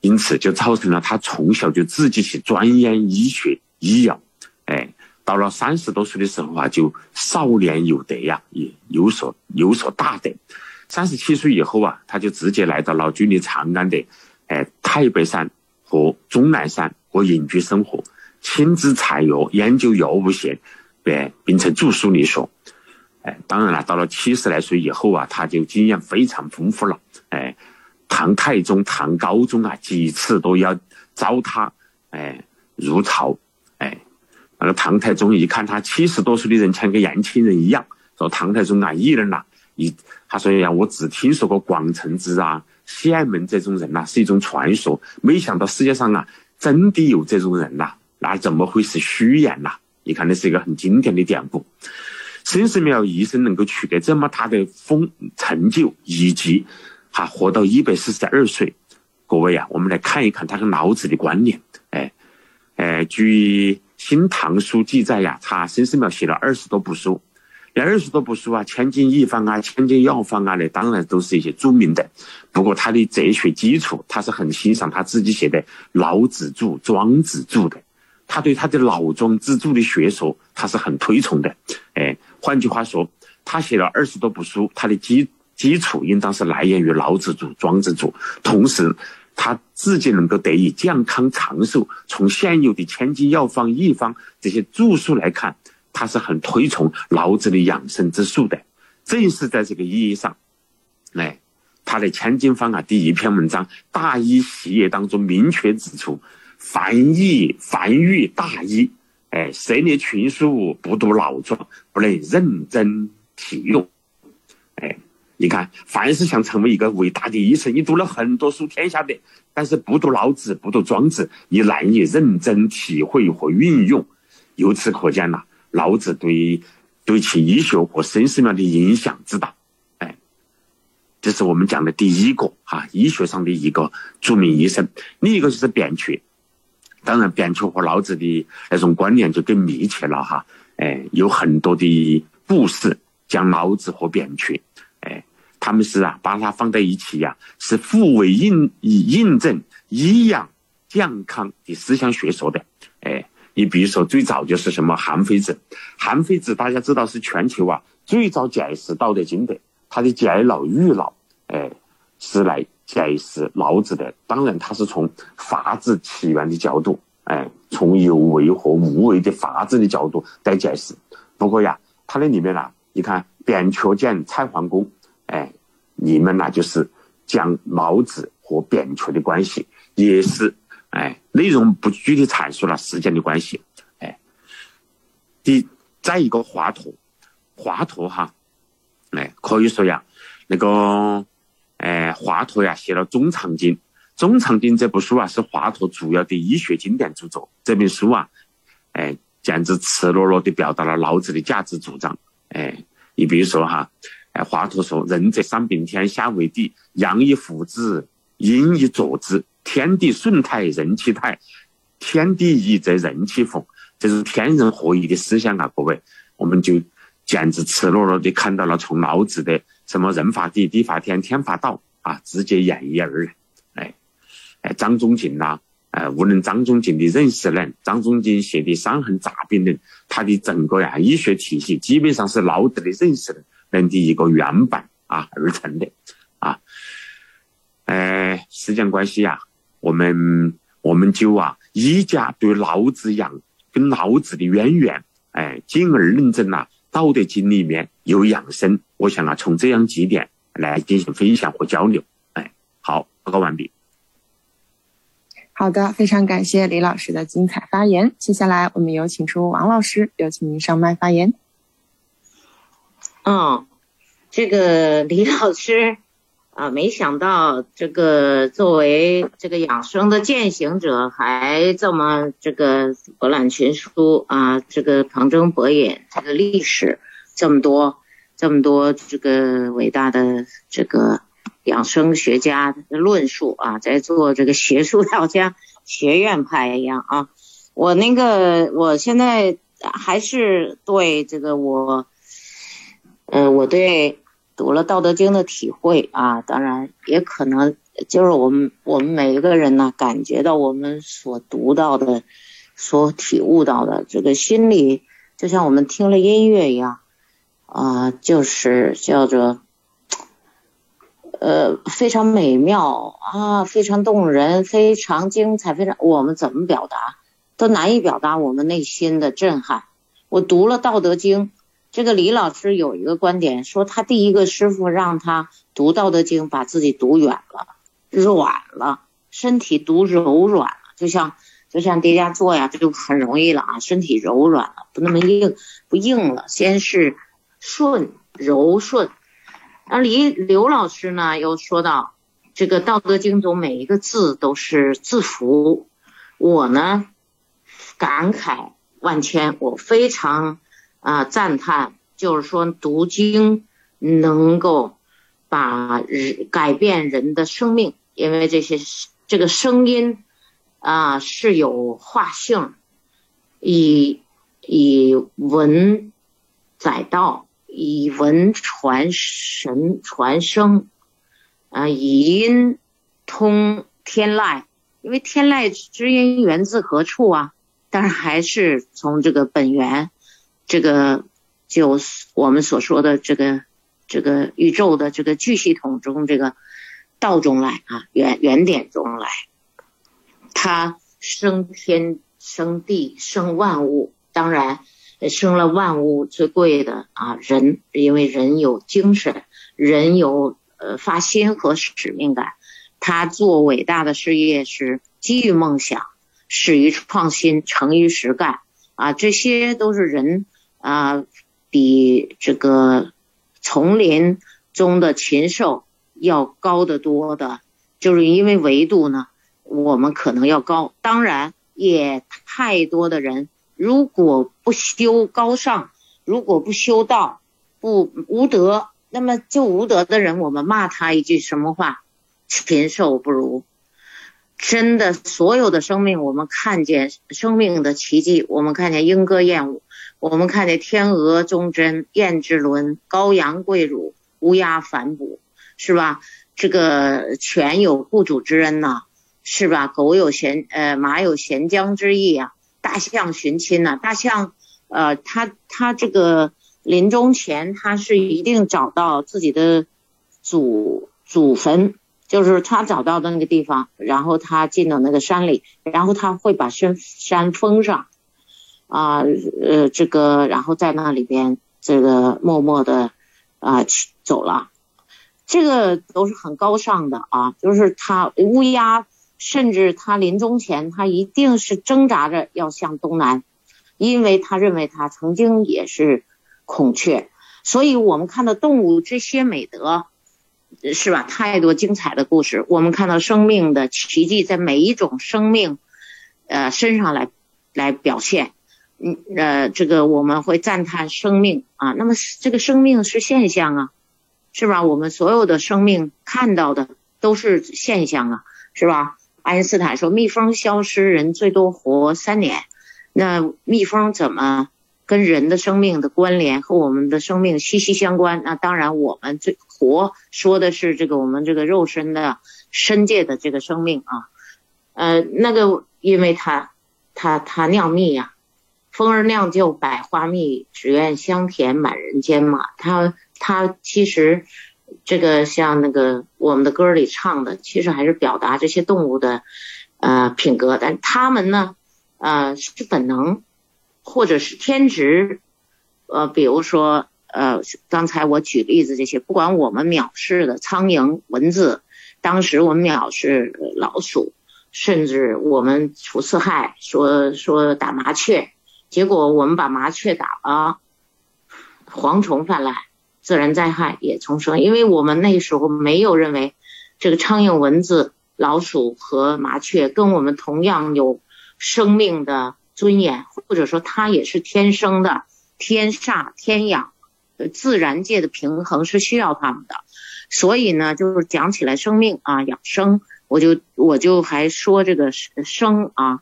因此就造成了他从小就自己去钻研医学医药，哎，到了三十多岁的时候啊，就少年有德呀，也有所有所大德。三十七岁以后啊，他就直接来到了距离长安的，哎，太白山。和终南山和隐居生活，亲自采药研究药物学，并并成著书立说。哎，当然了，到了七十来岁以后啊，他就经验非常丰富了。哎，唐太宗、唐高宗啊，几次都要召他，哎，入朝。那个唐太宗一看他七十多岁的人像个年轻人一样，说唐太宗啊，议论了，一他说呀，我只听说过广成之啊。厦门这种人呐，是一种传说。没想到世界上啊，真的有这种人呐，那怎么会是虚言呐？你看，那是一个很经典的典故。孙思邈一生能够取得这么大的丰成就，以及哈活到一百四十二岁。各位啊，我们来看一看他跟老子的关联。哎，哎，据《新唐书》记载呀，他孙思邈写了二十多部书。那二十多部书啊，千金一方啊，千金药方啊，那当然都是一些著名的。不过他的哲学基础，他是很欣赏他自己写的《老子著》《庄子著》的。他对他的老庄之著的学说，他是很推崇的。哎，换句话说，他写了二十多部书，他的基基础应当是来源于《老子著》《庄子著》。同时，他自己能够得以健康长寿，从现有的千金药方、医方这些著述来看。他是很推崇老子的养生之术的，正是在这个意义上，哎，他的《千金方》啊，第一篇文章《大医习业》当中明确指出：凡医凡欲大医，哎，涉猎群书，不读老庄，不能认真体用。哎，你看，凡是想成为一个伟大的医生，你读了很多书，天下的，但是不读老子，不读庄子，你难以认真体会和运用。由此可见呐。老子对对其医学和孙思邈的影响之大，哎，这是我们讲的第一个哈，医学上的一个著名医生。另一个就是扁鹊，当然扁鹊和老子的那种关联就更密切了哈。哎，有很多的故事讲老子和扁鹊，他们是啊，把它放在一起呀，是互为印以印证医养健康的思想学说的，哎。你比如说，最早就是什么韩非子，韩非子大家知道是全球啊最早解释《道德经》的，他的解老育老，哎，是来解释老子的。当然，他是从法治起源的角度，哎，从有为和无为的法治的角度来解释。不过呀，他那里面呢，你看扁鹊见蔡桓公，哎，你们呢就是讲老子和扁鹊的关系，也是。哎，内容不具体阐述了时间的关系。哎，第再一个华佗，华佗哈，哎，可以说呀，那个，哎，华佗呀写了《中藏经》，《中藏经》这部书啊是华佗主要的医学经典著作。这本书啊，哎，简直赤裸裸的表达了老子的价值主张。哎，你比如说哈，华佗说：“仁者上秉天下为地，阳以辅之，阴以佐之。”天地顺泰，人气泰；天地一则人气丰，这是天人合一的思想啊！各位，我们就简直赤裸裸的看到了从老子的什么“人法地，地法天，天法道”啊，直接演绎而来。哎，哎，张仲景呐，哎，无论张仲景的认识论，张仲景写的《伤寒杂病论》，他的整个呀医学体系基本上是老子的认识论的一个原版啊而成的啊。哎，时间关系啊。我们我们就啊，一家对老子养跟老子的渊源，哎，进而论证了道德经里面有养生，我想呢，从这样几点来进行分享和交流。哎，好，报告完毕。好的，非常感谢李老师的精彩发言。接下来我们有请出王老师，有请您上麦发言。嗯，这个李老师啊，没想到这个作为这个养生的践行者，还这么这个博览群书啊，这个旁征博引，这个历史这么多，这么多这个伟大的这个。养生学家的论述啊，在做这个学术要像学院派一样啊。我那个，我现在还是对这个我，呃，我对读了《道德经》的体会啊，当然也可能就是我们我们每一个人呢，感觉到我们所读到的、所体悟到的，这个心里就像我们听了音乐一样啊，就是叫做。呃，非常美妙啊，非常动人，非常精彩，非常我们怎么表达都难以表达我们内心的震撼。我读了《道德经》，这个李老师有一个观点，说他第一个师傅让他读《道德经》，把自己读远了，软了，身体读柔软了，就像就像叠加坐呀，这就很容易了啊，身体柔软了，不那么硬，不硬了，先是顺柔顺。那李刘老师呢？又说到这个《道德经》中每一个字都是字符，我呢感慨万千，我非常啊赞叹，就是说读经能够把人改变人的生命，因为这些这个声音啊是有化性，以以文载道。以文传神传声，啊，以音通天籁，因为天籁之音源自何处啊？当然还是从这个本源，这个就我们所说的这个这个宇宙的这个巨系统中这个道中来啊，原原点中来，它生天生地生万物，当然。生了万物最贵的啊人，因为人有精神，人有呃发心和使命感。他做伟大的事业是基于梦想，始于创新，成于实干啊，这些都是人啊比这个丛林中的禽兽要高得多的，就是因为维度呢，我们可能要高。当然，也太多的人。如果不修高尚，如果不修道，不无德，那么就无德的人，我们骂他一句什么话？禽兽不如。真的，所有的生命，我们看见生命的奇迹，我们看见莺歌燕舞，我们看见天鹅忠贞，燕之伦，羔羊跪乳，乌鸦反哺，是吧？这个犬有护主之恩呐，是吧？狗有衔呃马有衔缰之意啊。大象寻亲呐？大象，呃，他他这个临终前，他是一定找到自己的祖祖坟，就是他找到的那个地方，然后他进到那个山里，然后他会把山山封上，啊，呃，这个，然后在那里边，这个默默的啊去走了，这个都是很高尚的啊，就是他乌鸦。甚至他临终前，他一定是挣扎着要向东南，因为他认为他曾经也是孔雀。所以我们看到动物这些美德，是吧？太多精彩的故事。我们看到生命的奇迹在每一种生命，呃身上来来表现。嗯呃，这个我们会赞叹生命啊。那么这个生命是现象啊，是吧？我们所有的生命看到的都是现象啊，是吧？爱因斯坦说：“蜜蜂消失，人最多活三年。那蜜蜂怎么跟人的生命的关联和我们的生命息息相关？那当然，我们最活说的是这个我们这个肉身的身界的这个生命啊。呃，那个因为它它它酿蜜呀，蜂儿酿就百花蜜，只愿香甜满人间嘛。它它其实。”这个像那个我们的歌里唱的，其实还是表达这些动物的呃品格，但他们呢，呃是本能或者是天职，呃，比如说呃，刚才我举例子这些，不管我们藐视的苍蝇、蚊子，当时我们藐视老鼠，甚至我们除四害，说说打麻雀，结果我们把麻雀打了，蝗虫泛滥，自然灾害也丛生，因为我们那时候没有认为这个苍蝇、蚊子。老鼠和麻雀跟我们同样有生命的尊严，或者说它也是天生的，天煞天养，自然界的平衡是需要它们的。所以呢，就是讲起来生命啊，养生，我就我就还说这个生啊，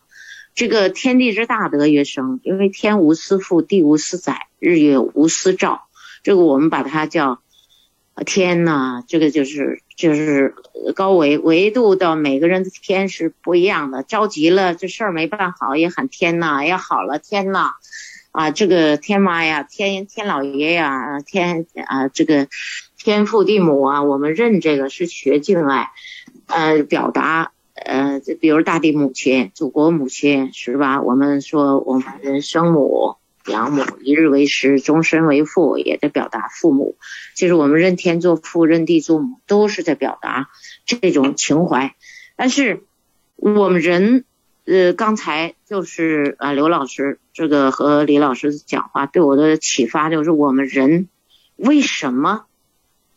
这个天地之大德曰生，因为天无私父，地无私载，日月无私照，这个我们把它叫天呐，这个就是。就是高维维度的每个人的天是不一样的，着急了这事儿没办好也喊天呐，要好了天呐，啊这个天妈呀，天天老爷呀，天啊这个天父地母啊，我们认这个是学敬爱，呃表达呃比如大地母亲、祖国母亲是吧？我们说我们人生母。养母一日为师，终身为父，也在表达父母。就是我们认天作父，认地作母，都是在表达这种情怀。但是我们人，呃，刚才就是啊，刘老师这个和李老师讲话对我的启发就是：我们人为什么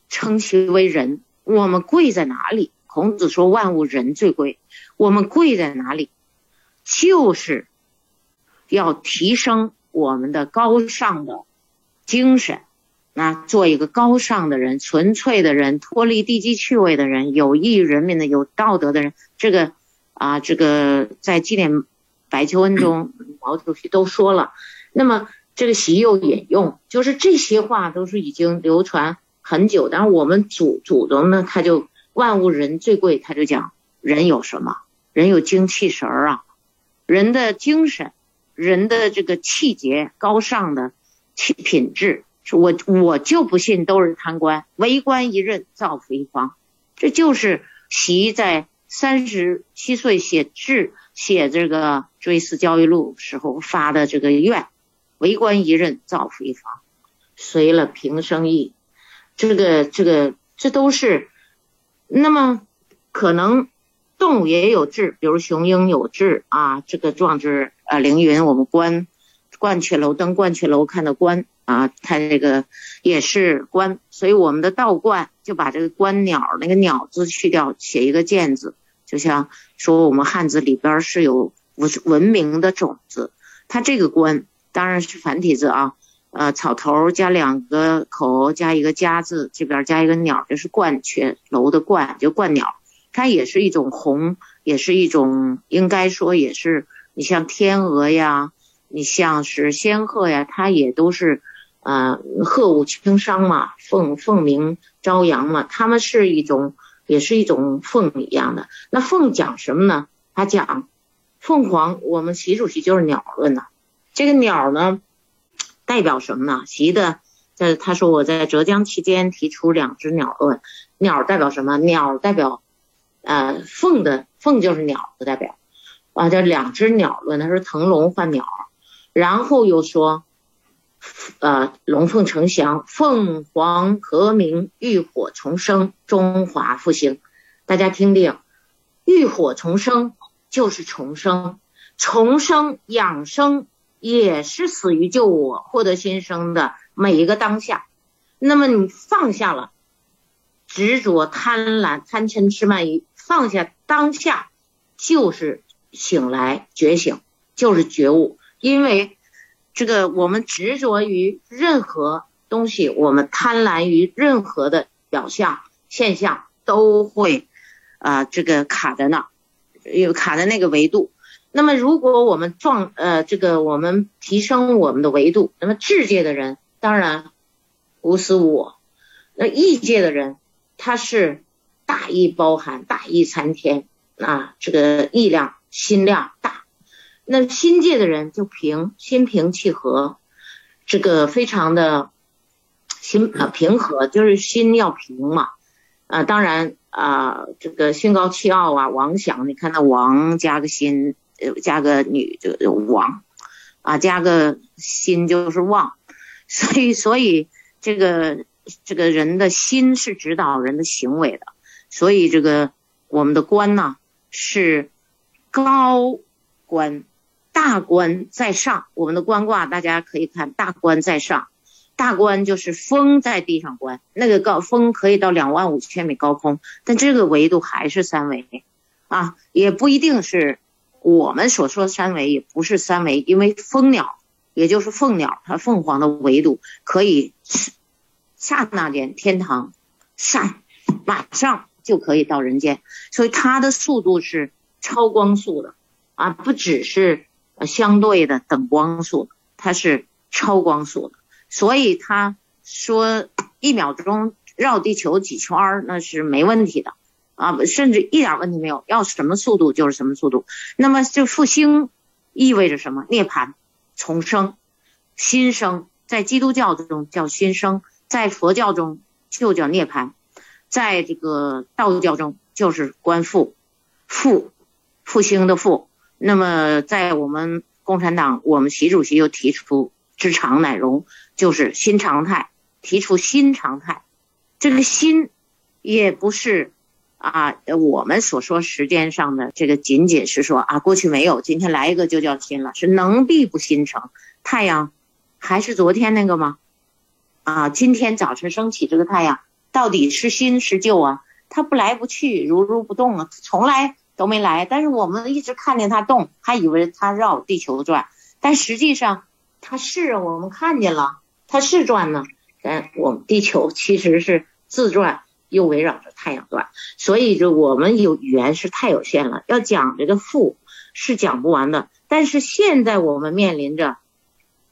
称其为人？我们贵在哪里？孔子说：“万物人最贵。”我们贵在哪里？就是要提升。我们的高尚的精神，那做一个高尚的人、纯粹的人、脱离低级趣味的人、有益于人民的、有道德的人，这个啊，这个在纪念白求恩中，毛主席都说了。那么这个习又引用，就是这些话都是已经流传很久。但是我们祖祖宗呢，他就万物人最贵，他就讲人有什么？人有精气神儿啊，人的精神。人的这个气节高尚的气品质，我我就不信都是贪官，为官一任，造福一方。这就是习在三十七岁写志写这个《追思教育录》时候发的这个愿：为官一任，造福一方，随了平生意。这个这个这都是，那么可能。动物也有志，比如雄鹰有志啊，这个壮志啊凌云。我们观鹳雀楼登鹳雀楼看到鹳啊，它这个也是鹳，所以我们的道观就把这个观鸟那个鸟字去掉，写一个见字，就像说我们汉字里边是有文文明的种子。它这个观当然是繁体字啊，呃草头加两个口加一个家字，这边加一个鸟，就是鹳雀楼的鹳，就鹳鸟。它也是一种红，也是一种，应该说也是，你像天鹅呀，你像是仙鹤呀，它也都是，呃，鹤舞青商嘛，凤凤鸣朝阳嘛，它们是一种，也是一种凤一样的。那凤讲什么呢？它讲凤凰，我们习主席就是鸟论的，这个鸟呢，代表什么呢？习的在他说我在浙江期间提出两只鸟论，鸟代表什么？鸟代表。呃，凤的凤就是鸟的代表，啊，叫两只鸟论，他说腾龙换鸟，然后又说，呃，龙凤呈祥，凤凰和鸣，浴火重生，中华复兴。大家听听，浴火重生就是重生，重生养生也是死于救我，获得新生的每一个当下。那么你放下了执着、贪婪、贪嗔痴慢疑。放下当下，就是醒来觉醒，就是觉悟。因为这个，我们执着于任何东西，我们贪婪于任何的表象现象，都会啊，这个卡在那，有卡在那个维度。那么，如果我们撞呃，这个我们提升我们的维度，那么智界的人当然无私无我，那异界的人他是。大义包含，大义参天啊！这个力量、心量大。那心界的人就平，心平气和，这个非常的心啊平和，就是心要平嘛啊。当然啊，这个心高气傲啊，王想，你看那王加个心，加个女就王啊，加个心就是旺。所以所以这个这个人的心是指导人的行为的，所以这个我们的官呢是高官，大官在上。我们的官卦大家可以看，大官在上，大官就是风在地上观，那个高风可以到两万五千米高空，但这个维度还是三维，啊，也不一定是我们所说三维，也不是三维，因为蜂鸟，也就是凤鸟，它凤凰的维度可以刹那间天堂，刹马上就可以到人间，所以它的速度是超光速的，啊，不只是相对的等光速，它是超光速的。所以他说一秒钟绕地球几圈儿那是没问题的啊，甚至一点问题没有，要什么速度就是什么速度。那么就复兴意味着什么？涅槃、重生、新生，在基督教中叫新生，在佛教中就叫涅槃，在这个道教中就是观复、复、复兴的复。那么在我们共产党，我们习主席又提出知常乃容。就是新常态，提出新常态，这个新也不是啊，我们所说时间上的这个仅仅是说啊，过去没有，今天来一个就叫新了，是能必不新成。太阳还是昨天那个吗？啊，今天早晨升起这个太阳到底是新是旧啊？它不来不去，如如不动啊，从来都没来。但是我们一直看见它动，还以为它绕地球转，但实际上它是我们看见了。它是转呢，但我们地球其实是自转，又围绕着太阳转，所以就我们有语言是太有限了，要讲这个富是讲不完的。但是现在我们面临着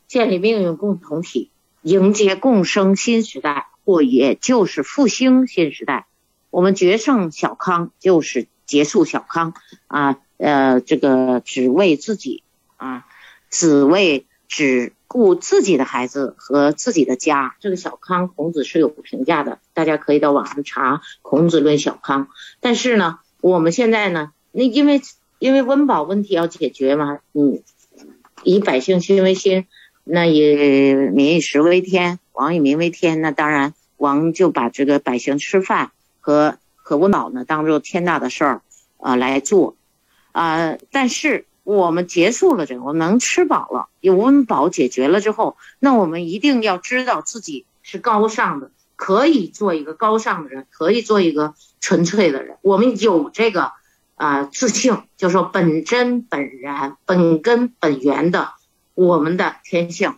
建立命运共同体，迎接共生新时代，或也就是复兴新时代。我们决胜小康就是结束小康啊，呃，这个只为自己啊，只为只。顾自己的孩子和自己的家，这个小康，孔子是有评价的，大家可以到网上查《孔子论小康》。但是呢，我们现在呢，那因为因为温饱问题要解决嘛，嗯，以百姓心为心，那以民以食为天，王以民为天，那当然王就把这个百姓吃饭和和温饱呢当做天大的事儿啊来做啊，但是。我们结束了这个，我能吃饱了，有温饱解决了之后，那我们一定要知道自己是高尚的，可以做一个高尚的人，可以做一个纯粹的人。我们有这个啊自信，就说本真本然、本根本源的我们的天性，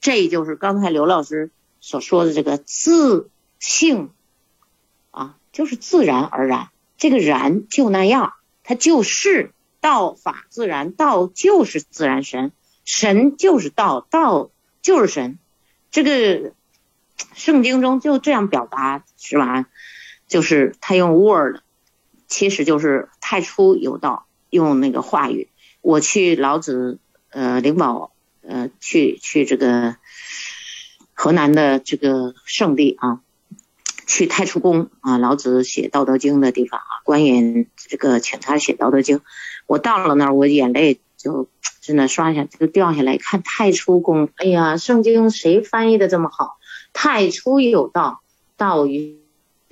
这就是刚才刘老师所说的这个自性啊，就是自然而然，这个然就那样，它就是。道法自然，道就是自然神，神就是道，道就是神。这个 圣经中就这样表达，是吧？就是他用 word，其实就是太初有道，用那个话语。我去老子呃灵宝呃去去这个河南的这个圣地啊，去太初宫啊，老子写《道德经》的地方啊，官员这个请他写《道德经》。我到了那儿，我眼泪就 真的刷一下就掉下来。看太初宫，哎呀，圣经谁翻译的这么好？太初有道，道与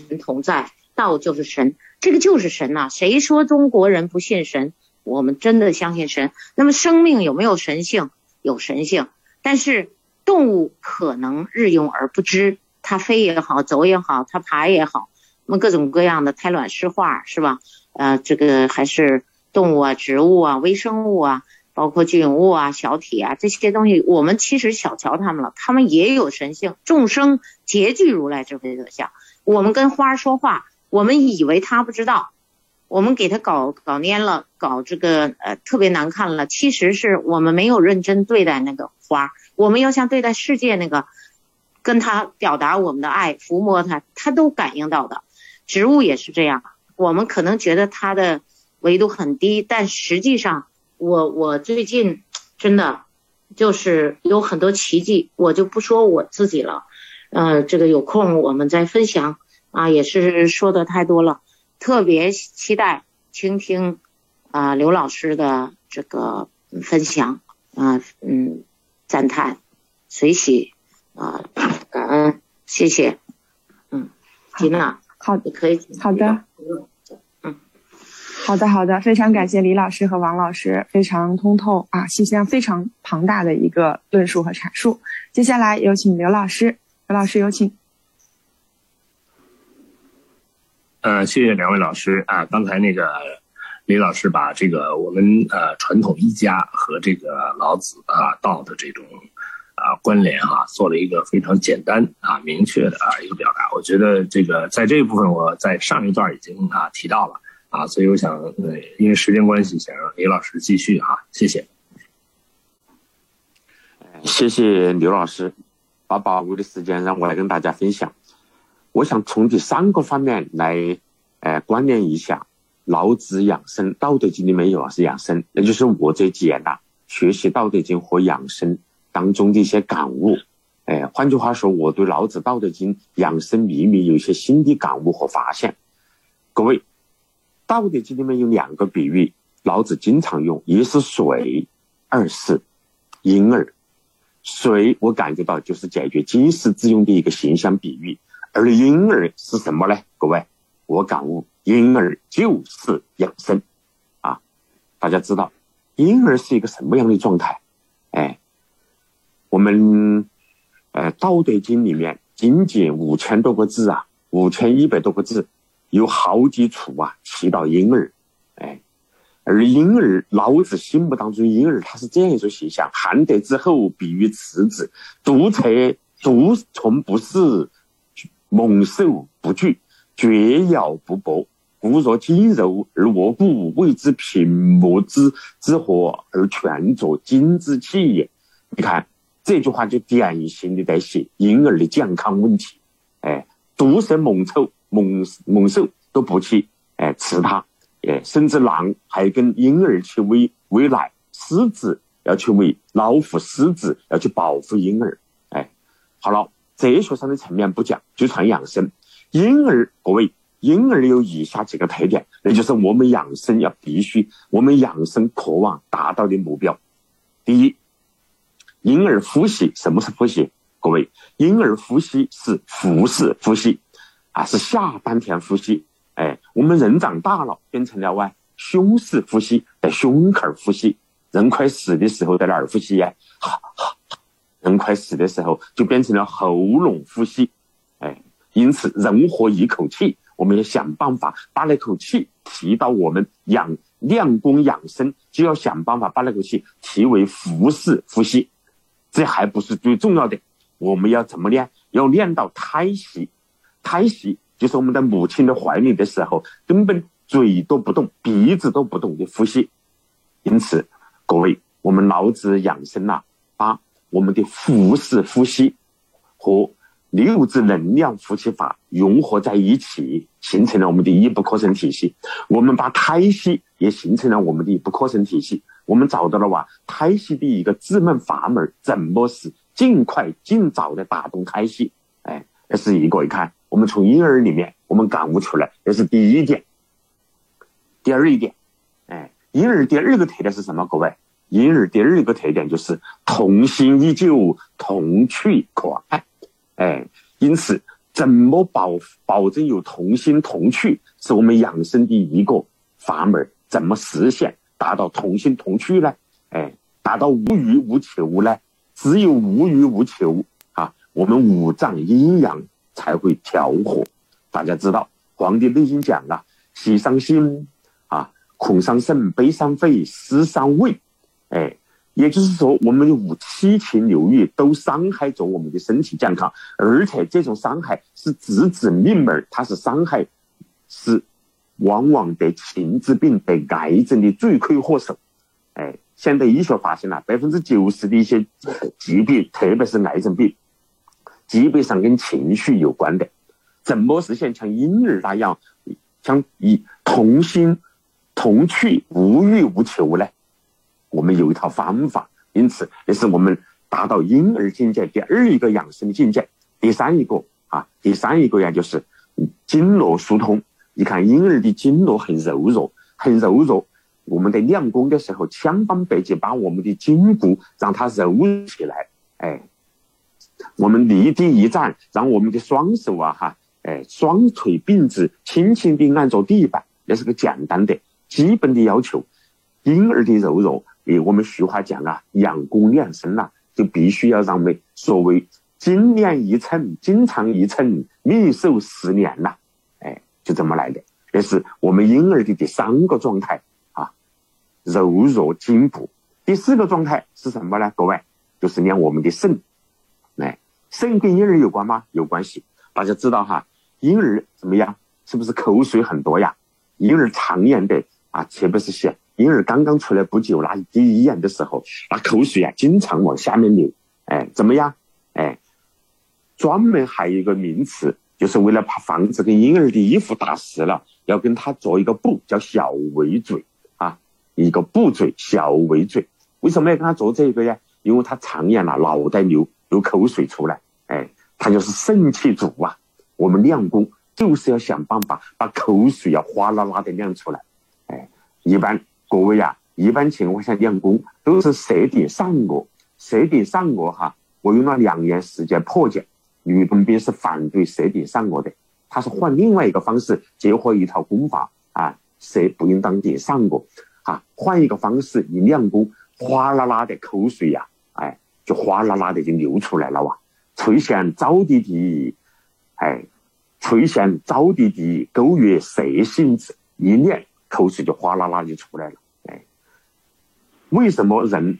神同在，道就是神，这个就是神呐。谁说中国人不信神？我们真的相信神。那么生命有没有神性？有神性，但是动物可能日用而不知，它飞也好，走也好，它爬也好，那么各种各样的胎卵湿化是吧？呃，这个还是。动物啊，植物啊，微生物啊，包括菌物啊，小体啊，这些东西，我们其实小瞧他们了，他们也有神性。众生皆具如来智慧德相。我们跟花说话，我们以为他不知道，我们给他搞搞蔫了，搞这个呃特别难看了。其实是我们没有认真对待那个花，我们要像对待世界那个，跟他表达我们的爱，抚摸他，他都感应到的。植物也是这样，我们可能觉得它的。维度很低，但实际上，我我最近真的就是有很多奇迹，我就不说我自己了，呃，这个有空我们再分享啊，也是说的太多了，特别期待倾听啊刘老师的这个分享啊，嗯，赞叹，随喜啊，感恩，谢谢。嗯，吉娜，好，你可以好的，嗯，好的，好的，非常感谢李老师和王老师，非常通透啊，信息量非常庞大的一个论述和阐述。接下来有请刘老师，刘老师有请。呃，谢谢两位老师啊，刚才那个李老师把这个我们呃传统医家和这个老子啊道的这种啊关联哈，做了一个非常简单啊明确的啊一个表达。我觉得这个在这一部分我在上一段已经啊提到了啊，所以我想呃因为时间关系，想让李老师继续哈，谢谢。谢谢刘老师，把宝贵的时间让我来跟大家分享。我想从第三个方面来，呃，关联一下老子养生，《道德经》里面有是养生，那就是我这几年呐学习《道德经》和养生当中的一些感悟。哎，换句话说，我对老子《道德经》养生秘密有一些新的感悟和发现。各位，《道德经》里面有两个比喻，老子经常用，一是水，二是婴儿。水，我感觉到就是解决经世之用的一个形象比喻。而婴儿是什么呢？各位，我感悟，婴儿就是养生，啊，大家知道，婴儿是一个什么样的状态？哎，我们，呃，《道德经》里面仅仅五千多个字啊，五千一百多个字，有好几处啊提到婴儿，哎，而婴儿，老子心目当中婴儿他是这样一种形象：汉德之后，比喻慈子，独策独从不死。猛兽不惧，绝咬不搏。骨若筋柔而卧骨，谓之平木之之火而全作金之气也。你看这句话就典型的在写婴儿的健康问题。哎，毒蛇猛兽猛猛兽都不去哎吃它，哎，甚至狼还跟婴儿去喂喂奶，狮子要去喂老虎，狮子要去保护婴儿。哎，好了。哲学上的层面不讲，就谈养生。婴儿，各位，婴儿有以下几个特点，那就是我们养生要必须，我们养生渴望达到的目标。第一，婴儿呼吸，什么是呼吸？各位，婴儿呼吸是腹式呼吸，啊，是下丹田呼吸。哎，我们人长大了，变成了哇胸式呼吸，在胸口呼吸。人快死的时候在哪儿呼吸呀？哈哈。人快死的时候，就变成了喉咙呼吸，哎，因此人活一口气，我们要想办法把那口气提到我们养练功养生，就要想办法把那口气提为腹式呼吸。这还不是最重要的，我们要怎么练？要练到胎息。胎息就是我们在母亲的怀里的时候，根本嘴都不动，鼻子都不动的呼吸。因此，各位，我们老子养生呐，把。我们的腹式呼吸和六字能量呼吸法融合在一起，形成了我们的一不可生体系。我们把胎息也形成了我们的一不可生体系。我们找到了哇，胎息的一个自门阀门，怎么是尽快尽早的打动胎息？哎，这是一个。一看，我们从婴儿里面，我们感悟出来，这是第一点。第二一点，哎，婴儿第二个特点是什么？各位？婴儿第二个特点就是童心依旧，童趣可爱，哎，因此怎么保保证有童心童趣，是我们养生的一个阀门。怎么实现达到童心童趣呢？哎，达到无欲无求呢？只有无欲无求啊，我们五脏阴阳才会调和。大家知道，《黄帝内经》讲啊：喜伤心啊，恐伤肾，悲伤肺，思伤胃。哎，也就是说，我们的五七情六欲都伤害着我们的身体健康，而且这种伤害是直指命门，它是伤害，是往往得情之病、得癌症的罪魁祸首。哎，现代医学发现了，百分之九十的一些疾病，特别是癌症病，基本上跟情绪有关的。怎么实现像婴儿那样，像以童心、童趣、无欲无求呢？我们有一套方法，因此这是我们达到婴儿境界第二一个养生的境界。第三一个啊，第三一个呀，就是经络疏通。你看婴儿的经络很柔弱，很柔弱。我们在练功的时候，千方百计把我们的筋骨让它柔起来。哎，我们离地一站，让我们的双手啊哈，哎，双腿并直，轻轻地按着地板，那是个简单的基本的要求。婴儿的柔弱，诶，我们俗话讲啊，养功养生呐，就必须要让我们所谓精练一寸，经常一寸，命寿十年呐，哎，就这么来的。这是我们婴儿的第三个状态啊，柔弱进步。第四个状态是什么呢？各位，就是练我们的肾。肾跟婴儿有关吗？有关系。大家知道哈，婴儿怎么样？是不是口水很多呀？婴儿常年的啊，特别是些婴儿刚刚出来不久，那第一眼的时候，那口水啊，经常往下面流。哎，怎么样？哎，专门还有一个名词，就是为了怕防止跟婴儿的衣服打湿了，要跟他做一个布，叫小围嘴啊，一个布嘴，小围嘴。为什么要跟他做这个呀？因为他常年了脑袋流流口水出来，他就是肾气足啊。我们练功就是要想办法把口水要哗啦啦的练出来，哎，一般各位呀，一般情况下练功都是舌顶上颚，舌顶上颚哈。我用了两年时间破解，吕洞宾是反对舌顶上颚的，他是换另外一个方式，结合一套功法啊，舌不应当顶上颚，啊，换一个方式你练功。哗啦啦的口水呀，哎，就哗啦啦的就流出来了哇！垂涎早滴滴，哎，垂涎早滴滴，勾月蛇心子，一念口水就哗啦啦就出来了。哎，为什么人，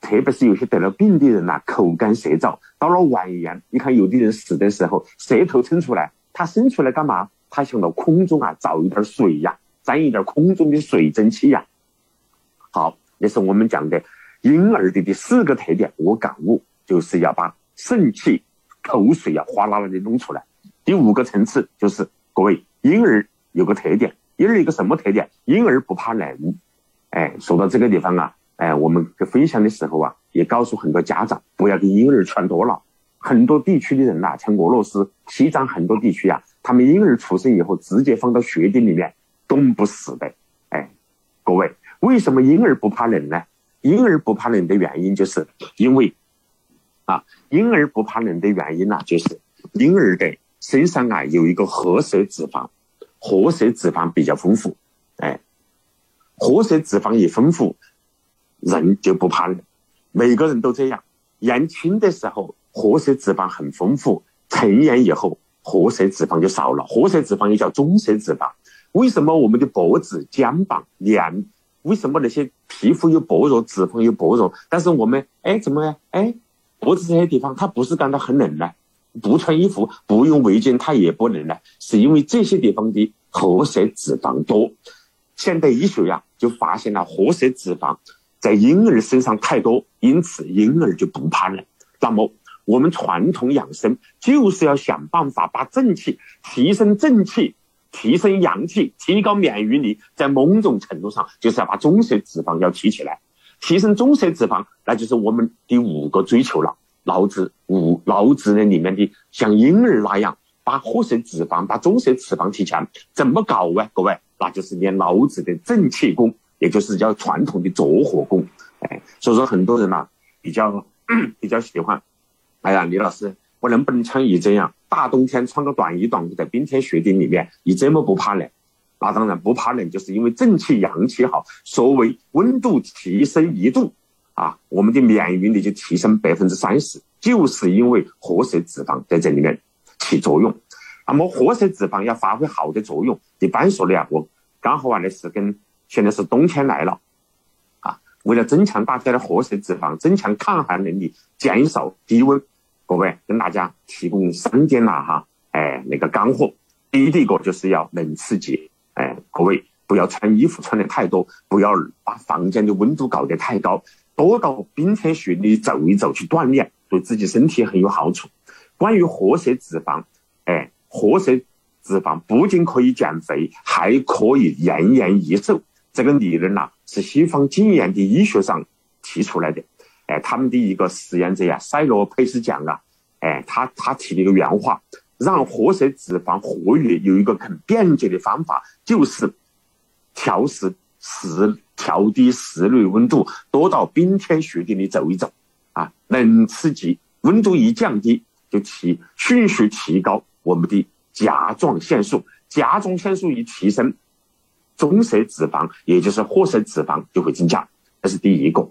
特别是有些得了病的人呐，口干舌燥，到了晚年，你看有的人死的时候，舌头伸出来，他伸出来干嘛？他想到空中啊，找一点水呀，沾一点空中的水蒸气呀。好。也是我们讲的婴儿的第四个特点，我感悟就是要把肾气、口水要哗啦啦的弄出来。第五个层次就是各位婴儿有个特点，婴儿一个什么特点？婴儿不怕冷。哎，说到这个地方啊，哎，我们分享的时候啊，也告诉很多家长不要给婴儿穿多了。很多地区的人呐，像俄罗斯、西藏很多地区啊，他们婴儿出生以后直接放到雪地里面冻不死的。哎，各位。为什么婴儿不怕冷呢？婴儿不怕冷的原因就是因为，啊，婴儿不怕冷的原因呢，就是婴儿的身上啊有一个褐色脂肪，褐色脂肪比较丰富，哎，褐色脂肪一丰富，人就不怕冷。每个人都这样，年轻的时候褐色脂肪很丰富，成年以后褐色脂肪就少了。褐色脂肪又叫棕色脂肪。为什么我们的脖子、肩膀、脸？为什么那些皮肤又薄弱、脂肪又薄弱，但是我们哎怎么呀？哎，脖子这些地方它不是感到很冷呢？不穿衣服、不用围巾它也不冷呢？是因为这些地方的褐色脂肪多。现代医学呀就发现了褐色脂肪在婴儿身上太多，因此婴儿就不怕冷。那么我们传统养生就是要想办法把正气提升，正气。提升阳气，提高免疫力，在某种程度上就是要把棕色脂肪要提起来。提升棕色脂肪，那就是我们第五个追求了。老子五老子的里面的像婴儿那样，把褐色脂肪、把棕色脂肪提强，怎么搞啊？各位，那就是练老子的正气功，也就是叫传统的着火功。哎，所以说很多人呐，比较 比较喜欢。哎呀，李老师。我能不能像你这样，大冬天穿个短衣短裤在冰天雪地里面，你这么不怕冷？那当然不怕冷，就是因为正气阳气好。所谓温度提升一度，啊，我们的免疫力就提升百分之三十，就是因为褐色脂肪在这里面起作用。那么褐色脂肪要发挥好的作用，一般说的呀，我刚好啊，那是跟现在是冬天来了，啊，为了增强大家的褐色脂肪，增强抗寒能力，减少低温。各位跟大家提供三点啦哈，哎，那个干货，第一个就是要冷刺激，各位不要穿衣服穿的太多，不要把房间的温度搞得太高，多到冰天雪地走一走去锻炼，对自己身体很有好处。关于褐色脂肪，哎，褐色脂肪不仅可以减肥，还可以延年益寿。这个理论呐，是西方近年的医学上提出来的。哎，他们的一个实验者呀，塞罗佩斯讲啊，哎，他他提了一个原话，让褐色脂肪活跃有一个很便捷的方法，就是调室室调低室内温度，多到冰天雪地里走一走，啊，冷刺激，温度一降低，就提迅速提高我们的甲状腺素，甲状腺素一提升，棕色脂肪也就是褐色脂肪就会增加，这是第一个。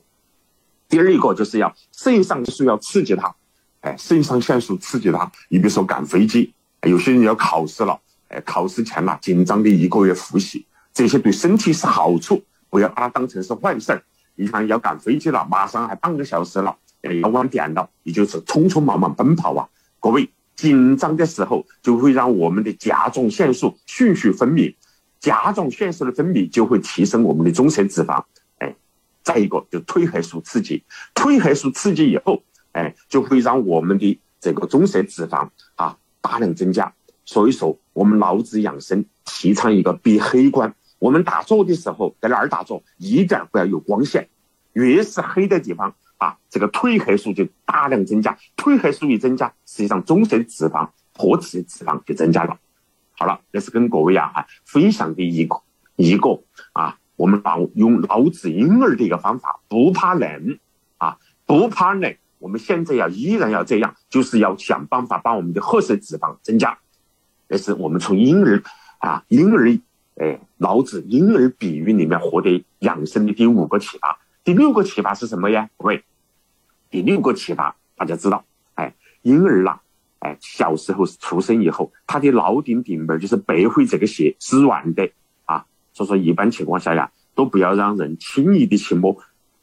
第二一个就是要肾上腺素要刺激它，哎，肾上腺素刺激它。你比如说赶飞机，有些人要考试了，哎，考试前呐紧张的一个月复习，这些对身体是好处，不要把它当成是坏事儿。你看要赶飞机了，马上还半个小时了，要晚点了，你就是匆匆忙忙奔跑啊。各位紧张的时候就会让我们的甲状腺素迅速分泌，甲状腺素的分泌就会提升我们的棕色脂肪。再一个就褪黑素刺激，褪黑素刺激以后，哎，就会让我们的这个棕色脂肪啊大量增加。所以说，我们老子养生提倡一个闭黑观。我们打坐的时候，在哪儿打坐，一点不要有光线，越是黑的地方啊，这个褪黑素就大量增加。褪黑素一增加，实际上棕色脂肪、活体脂肪就增加了。好了，这是跟各位啊分享的一个一个啊。我们老用老子婴儿的一个方法，不怕冷啊，不怕冷。我们现在要依然要这样，就是要想办法把我们的褐色脂肪增加。这是我们从婴儿啊婴儿哎老子婴儿比喻里面获得养生的第五个启发。第六个启发是什么呀？各位，第六个启发大家知道，哎，婴儿啦，哎，小时候出生以后，他的脑顶顶门就是背会这个穴是软的啊。所以说，一般情况下呀，都不要让人轻易的去摸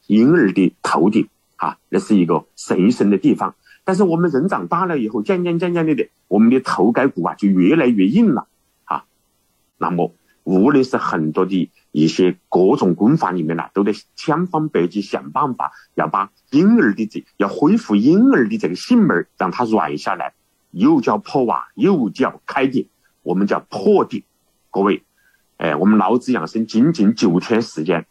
婴儿的头顶啊，那是一个神圣的地方。但是我们人长大了以后，渐渐渐渐的的，我们的头盖骨啊就越来越硬了啊。那么，无论是很多的一些各种功法里面呢，都得千方百计想办法要把婴儿的这要恢复婴儿的这个性门，让它软下来，又叫破瓦，又叫开顶，我们叫破顶，各位。哎，我们老子养生仅仅九天时间，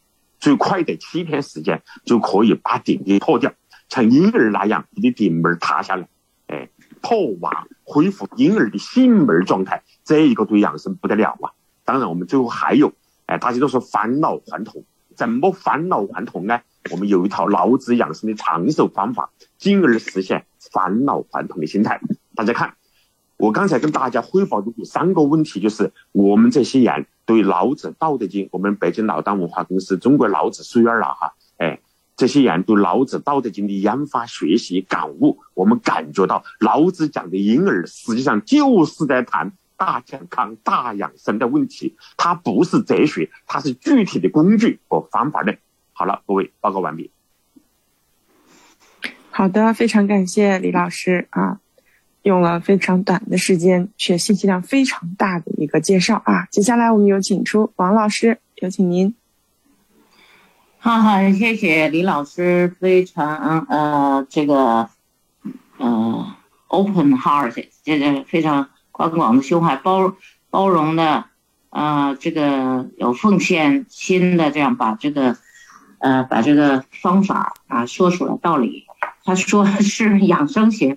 最快的七天时间就可以把顶给破掉，像婴儿那样，你的顶门塌下来，哎，破瓦恢复婴儿的性门状态，这一个对养生不得了啊！当然，我们最后还有，哎，大家都说返老还童，怎么返老还童呢？我们有一套老子养生的长寿方法，进而实现返老还童的心态。大家看。我刚才跟大家汇报的第三个问题，就是我们这些人对老子《道德经》，我们北京老当文化公司中国老子书院了哈，哎，这些人对老子《道德经》的研发、学习、感悟，我们感觉到老子讲的婴儿实际上就是在谈大健康、大养生的问题，它不是哲学，它是具体的工具和方法论。好了，各位报告完毕。好的，非常感谢李老师啊。用了非常短的时间，却信息量非常大的一个介绍啊！接下来我们有请出王老师，有请您。哈哈，谢谢李老师，非常呃这个呃 open heart，这个非常宽广的胸怀，包包容的呃这个有奉献心的这样把这个呃把这个方法啊说出来道理。他说是养生学。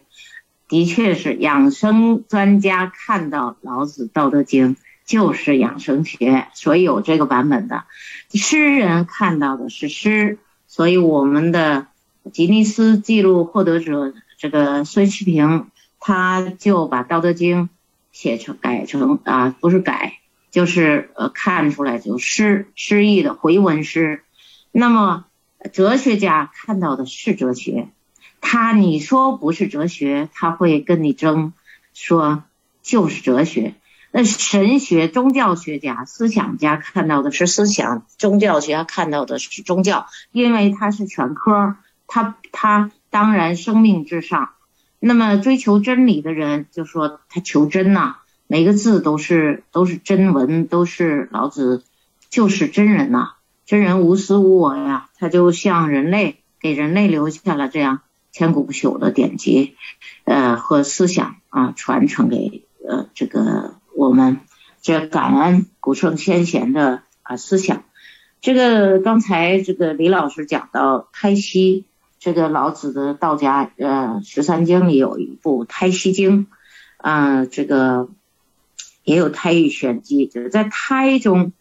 的确是养生专家看到《老子·道德经》就是养生学，所以有这个版本的。诗人看到的是诗，所以我们的吉尼斯纪录获得者这个孙希平，他就把《道德经》写成改成啊，不是改，就是呃看出来就诗诗意的回文诗。那么哲学家看到的是哲学。他你说不是哲学，他会跟你争，说就是哲学。那神学、宗教学家、思想家看到的是思想，宗教学家看到的是宗教，因为他是全科，他他当然生命至上。那么追求真理的人就说他求真呐，每个字都是都是真文，都是老子就是真人呐，真人无私无我呀，他就像人类给人类留下了这样。千古不朽的典籍，呃和思想啊，传承给呃这个我们这感恩古圣先贤的啊思想。这个刚才这个李老师讲到胎息，这个老子的道家呃十三经里有一部《胎息经》，啊这个也有胎育玄机，就是在胎中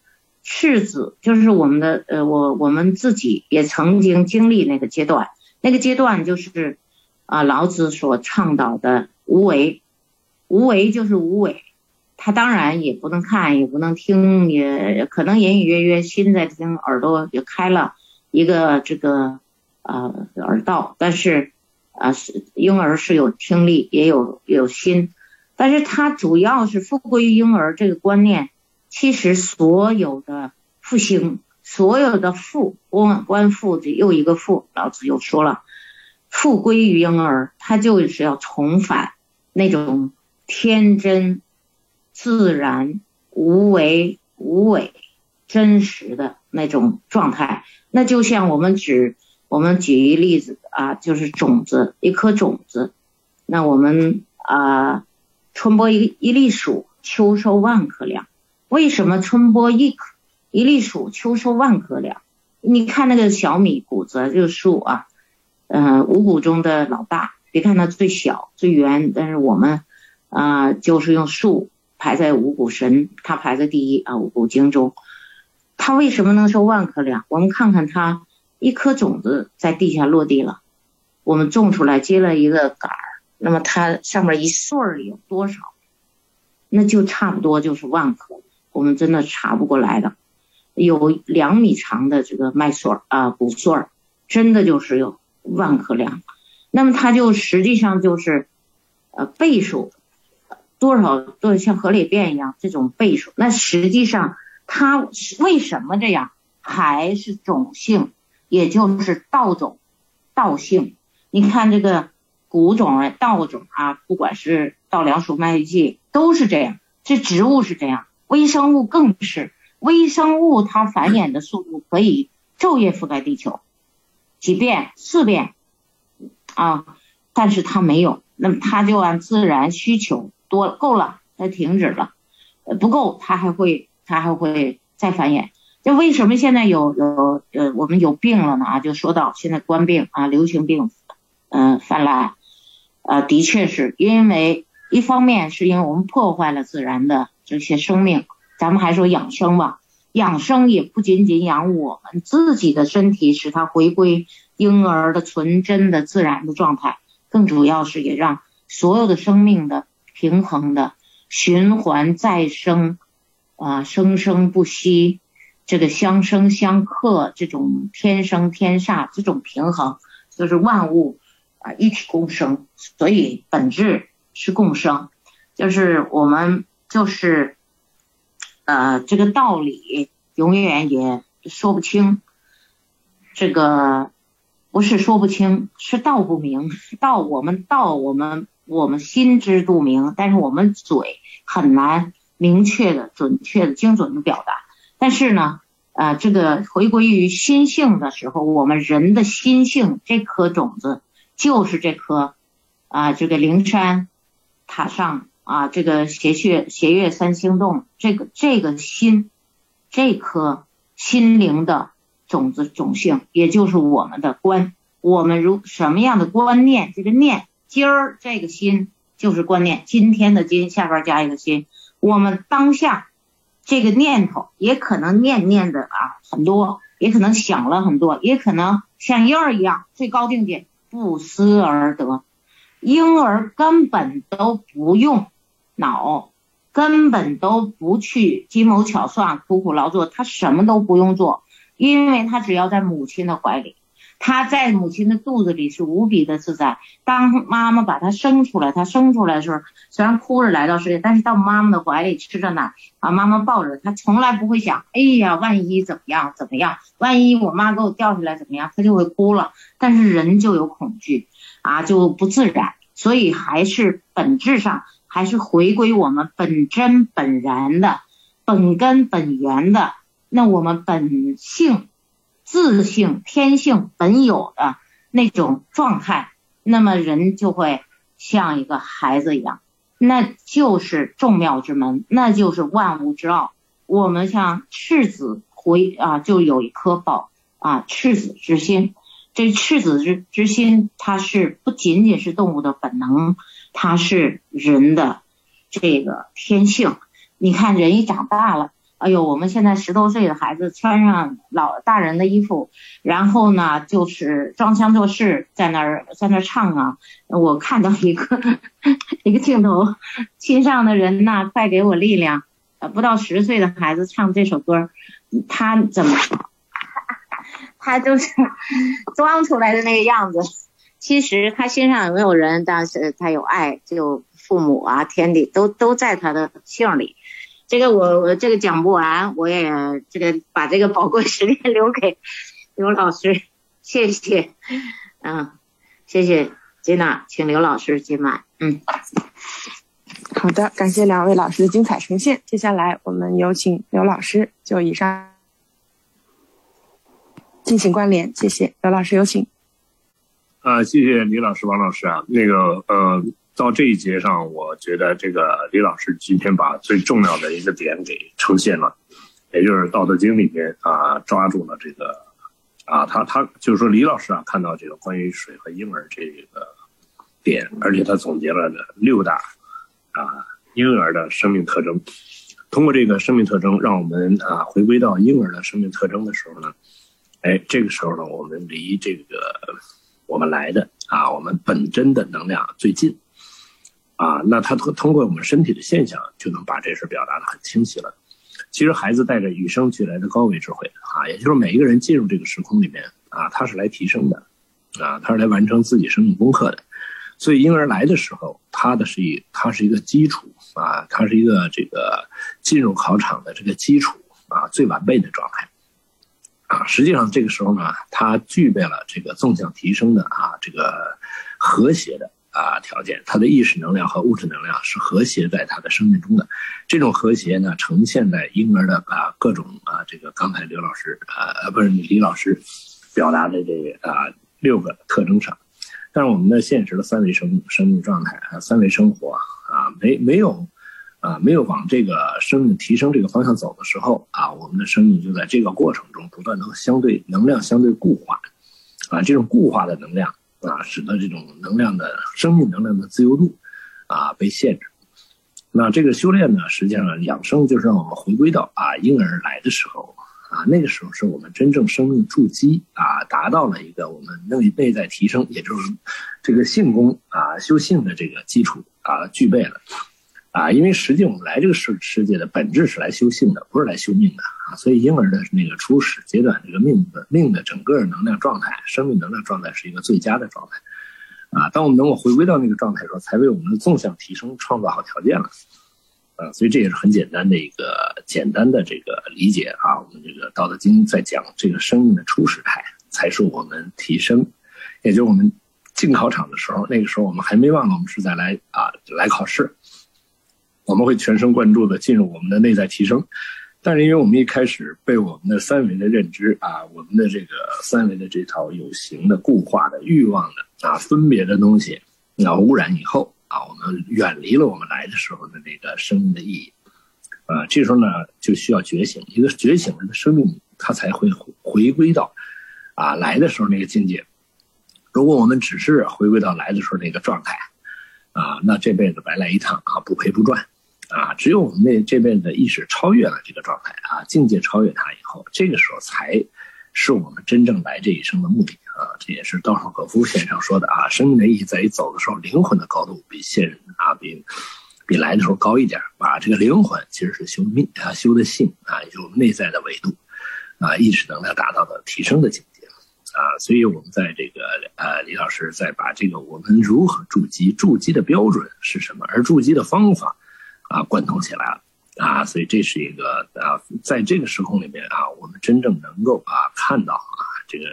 赤子，就是我们的呃我我们自己也曾经经历那个阶段。那个阶段就是，啊，老子所倡导的无为，无为就是无为。他当然也不能看，也不能听，也可能隐隐约约心在听，耳朵也开了一个这个呃耳道，但是啊是婴儿是有听力，也有有心，但是他主要是复归于婴儿这个观念。其实所有的复兴，所有的复观观复的又一个复，老子又说了，复归于婴儿，他就是要重返那种天真。自然、无为、无为、真实的那种状态，那就像我们举我们举一例子啊，就是种子，一颗种子，那我们啊，春播一一粒薯，秋收万颗粮。为什么春播一颗一粒薯，秋收万颗粮？你看那个小米谷子，这个树啊，嗯，五谷中的老大，别看它最小最圆，但是我们啊，就是用树。排在五谷神，它排在第一啊，五谷经中，它为什么能收万颗粮？我们看看它一颗种子在地下落地了，我们种出来结了一个杆儿，那么它上面一穗儿有多少？那就差不多就是万颗，我们真的查不过来的。有两米长的这个麦穗儿啊，谷穗儿，真的就是有万颗粮，那么它就实际上就是呃倍数。多少多像河里变一样这种倍数，那实际上它为什么这样？还是种性，也就是稻种、稻性。你看这个谷种啊、稻种啊，不管是稻粱黍麦秸，都是这样。这植物是这样，微生物更是。微生物它繁衍的速度可以昼夜覆盖地球，几遍、四遍啊，但是它没有，那么它就按自然需求。多够了，它停止了，不够，它还会它还会再繁衍。这为什么现在有有呃我们有病了呢？啊，就说到现在官病啊，流行病，嗯泛滥，呃的确是因为一方面是因为我们破坏了自然的这些生命，咱们还说养生吧，养生也不仅仅养我们自己的身体，使它回归婴儿的纯真的自然的状态，更主要是也让所有的生命的。平衡的循环再生，啊，生生不息，这个相生相克，这种天生天煞，这种平衡，就是万物啊一体共生，所以本质是共生，就是我们就是呃这个道理永远也说不清，这个不是说不清，是道不明，道我们道我们。我们心知肚明，但是我们嘴很难明确的、准确的、精准的表达。但是呢，呃，这个回归于心性的时候，我们人的心性这颗种子，就是这颗啊，这个灵山塔上啊，这个斜穴斜月三星洞，这个这个心，这颗心灵的种子种性，也就是我们的观。我们如什么样的观念，这个念。今儿这个心就是观念，今天的今下边加一个心，我们当下这个念头也可能念念的啊很多，也可能想了很多，也可能像婴儿一样最高境界不思而得，婴儿根本都不用脑，根本都不去计谋巧算苦苦劳作，他什么都不用做，因为他只要在母亲的怀里。他在母亲的肚子里是无比的自在。当妈妈把他生出来，他生出来的时候虽然哭着来到世界，但是到妈妈的怀里吃着奶，把妈妈抱着，他从来不会想，哎呀，万一怎么样怎么样，万一我妈给我掉下来怎么样，他就会哭了。但是人就有恐惧，啊，就不自然。所以还是本质上还是回归我们本真本然的本根本源的那我们本性。自性、天性本有的那种状态，那么人就会像一个孩子一样，那就是众妙之门，那就是万物之奥。我们像赤子回啊，就有一颗宝啊，赤子之心。这赤子之之心，它是不仅仅是动物的本能，它是人的这个天性。你看，人一长大了，哎呦，我们现在十多岁的孩子穿上老大人的衣服，然后呢就是装腔作势在那儿在那儿唱啊。我看到一个一个镜头，亲上的人呐，快给我力量。呃，不到十岁的孩子唱这首歌，他怎么？他就是装出来的那个样子。其实他心上有没有人，但是他有爱，就父母啊、天地都都在他的姓里。这个我我这个讲不完，我也这个把这个宝贵时间留给刘老师，谢谢，嗯，谢谢金娜，请刘老师接麦，嗯，好的，感谢两位老师的精彩呈现。接下来我们有请刘老师就以上进行关联，谢谢刘老师，有请。啊，谢谢李老师、王老师啊，那个呃。到这一节上，我觉得这个李老师今天把最重要的一个点给呈现了，也就是《道德经》里面啊抓住了这个啊，他他就是说李老师啊看到这个关于水和婴儿这个点，而且他总结了六大啊婴儿的生命特征。通过这个生命特征，让我们啊回归到婴儿的生命特征的时候呢，哎，这个时候呢，我们离这个我们来的啊我们本真的能量最近。啊，那他通通过我们身体的现象，就能把这事表达的很清晰了。其实孩子带着与生俱来的高维智慧啊，也就是每一个人进入这个时空里面啊，他是来提升的，啊，他是来完成自己生命功课的。所以婴儿来的时候，他的是一，他是一个基础啊，他是一个这个进入考场的这个基础啊，最完备的状态。啊，实际上这个时候呢，他具备了这个纵向提升的啊，这个和谐的。啊，条件，他的意识能量和物质能量是和谐在他的生命中的，这种和谐呢，呈现在婴儿的啊各种啊这个刚才刘老师啊不是李老师表达的这个啊六个特征上，但是我们的现实的三维生生命状态啊三维生活啊没没有啊没有往这个生命提升这个方向走的时候啊，我们的生命就在这个过程中不断的相对能量相对固化啊这种固化的能量。啊，使得这种能量的生命能量的自由度，啊被限制。那这个修炼呢，实际上养生就是让我们回归到啊婴儿来的时候，啊那个时候是我们真正生命筑基啊达到了一个我们内内在提升，也就是这个性功啊修性的这个基础啊具备了。啊，因为实际我们来这个世世界的本质是来修性的，不是来修命的啊。所以婴儿的那个初始阶段，这个命的命的整个能量状态、生命能量状态是一个最佳的状态啊。当我们能够回归到那个状态的时候，才为我们的纵向提升创造好条件了啊。所以这也是很简单的一个简单的这个理解啊。我们这个《道德经》在讲这个生命的初始态，才是我们提升，也就是我们进考场的时候，那个时候我们还没忘了我们是在来啊来考试。我们会全神贯注的进入我们的内在提升，但是因为我们一开始被我们的三维的认知啊，我们的这个三维的这套有形的固化的欲望的啊分别的东西，啊污染以后啊，我们远离了我们来的时候的那个生命的意义，啊，这时候呢就需要觉醒，一个觉醒了的生命，它才会回归到啊来的时候那个境界。如果我们只是回归到来的时候那个状态，啊，那这辈子白来一趟啊，不赔不赚。啊，只有我们那这边的意识超越了这个状态啊，境界超越它以后，这个时候才是我们真正来这一生的目的啊。这也是道上可夫先生说的啊，生命的意义在于走的时候，灵魂的高度比现人啊比比来的时候高一点把。这个灵魂其实是修命啊，修的性啊，也就是内在的维度啊，意识能量达到的提升的境界啊。所以我们在这个呃，李老师在把这个我们如何筑基，筑基的标准是什么，而筑基的方法。啊，贯通起来了啊，所以这是一个啊，在这个时空里面啊，我们真正能够啊看到啊，这个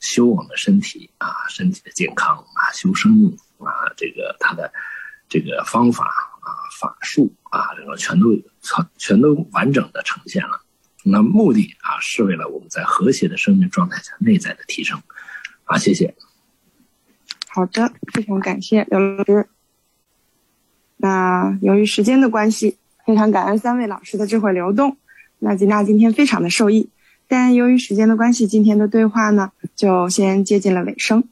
修我们身体啊，身体的健康啊，修生命啊，这个它的这个方法啊，法术啊，这个全都全全都完整的呈现了。那目的啊，是为了我们在和谐的生命状态下内在的提升啊。谢谢。好的，非常感谢刘老师。那由于时间的关系，非常感恩三位老师的智慧流动。那吉娜今天非常的受益，但由于时间的关系，今天的对话呢就先接近了尾声。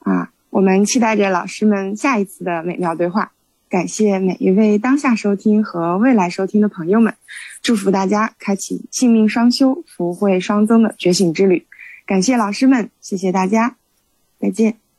啊，我们期待着老师们下一次的美妙对话。感谢每一位当下收听和未来收听的朋友们，祝福大家开启性命双修、福慧双增的觉醒之旅。感谢老师们，谢谢大家，再见。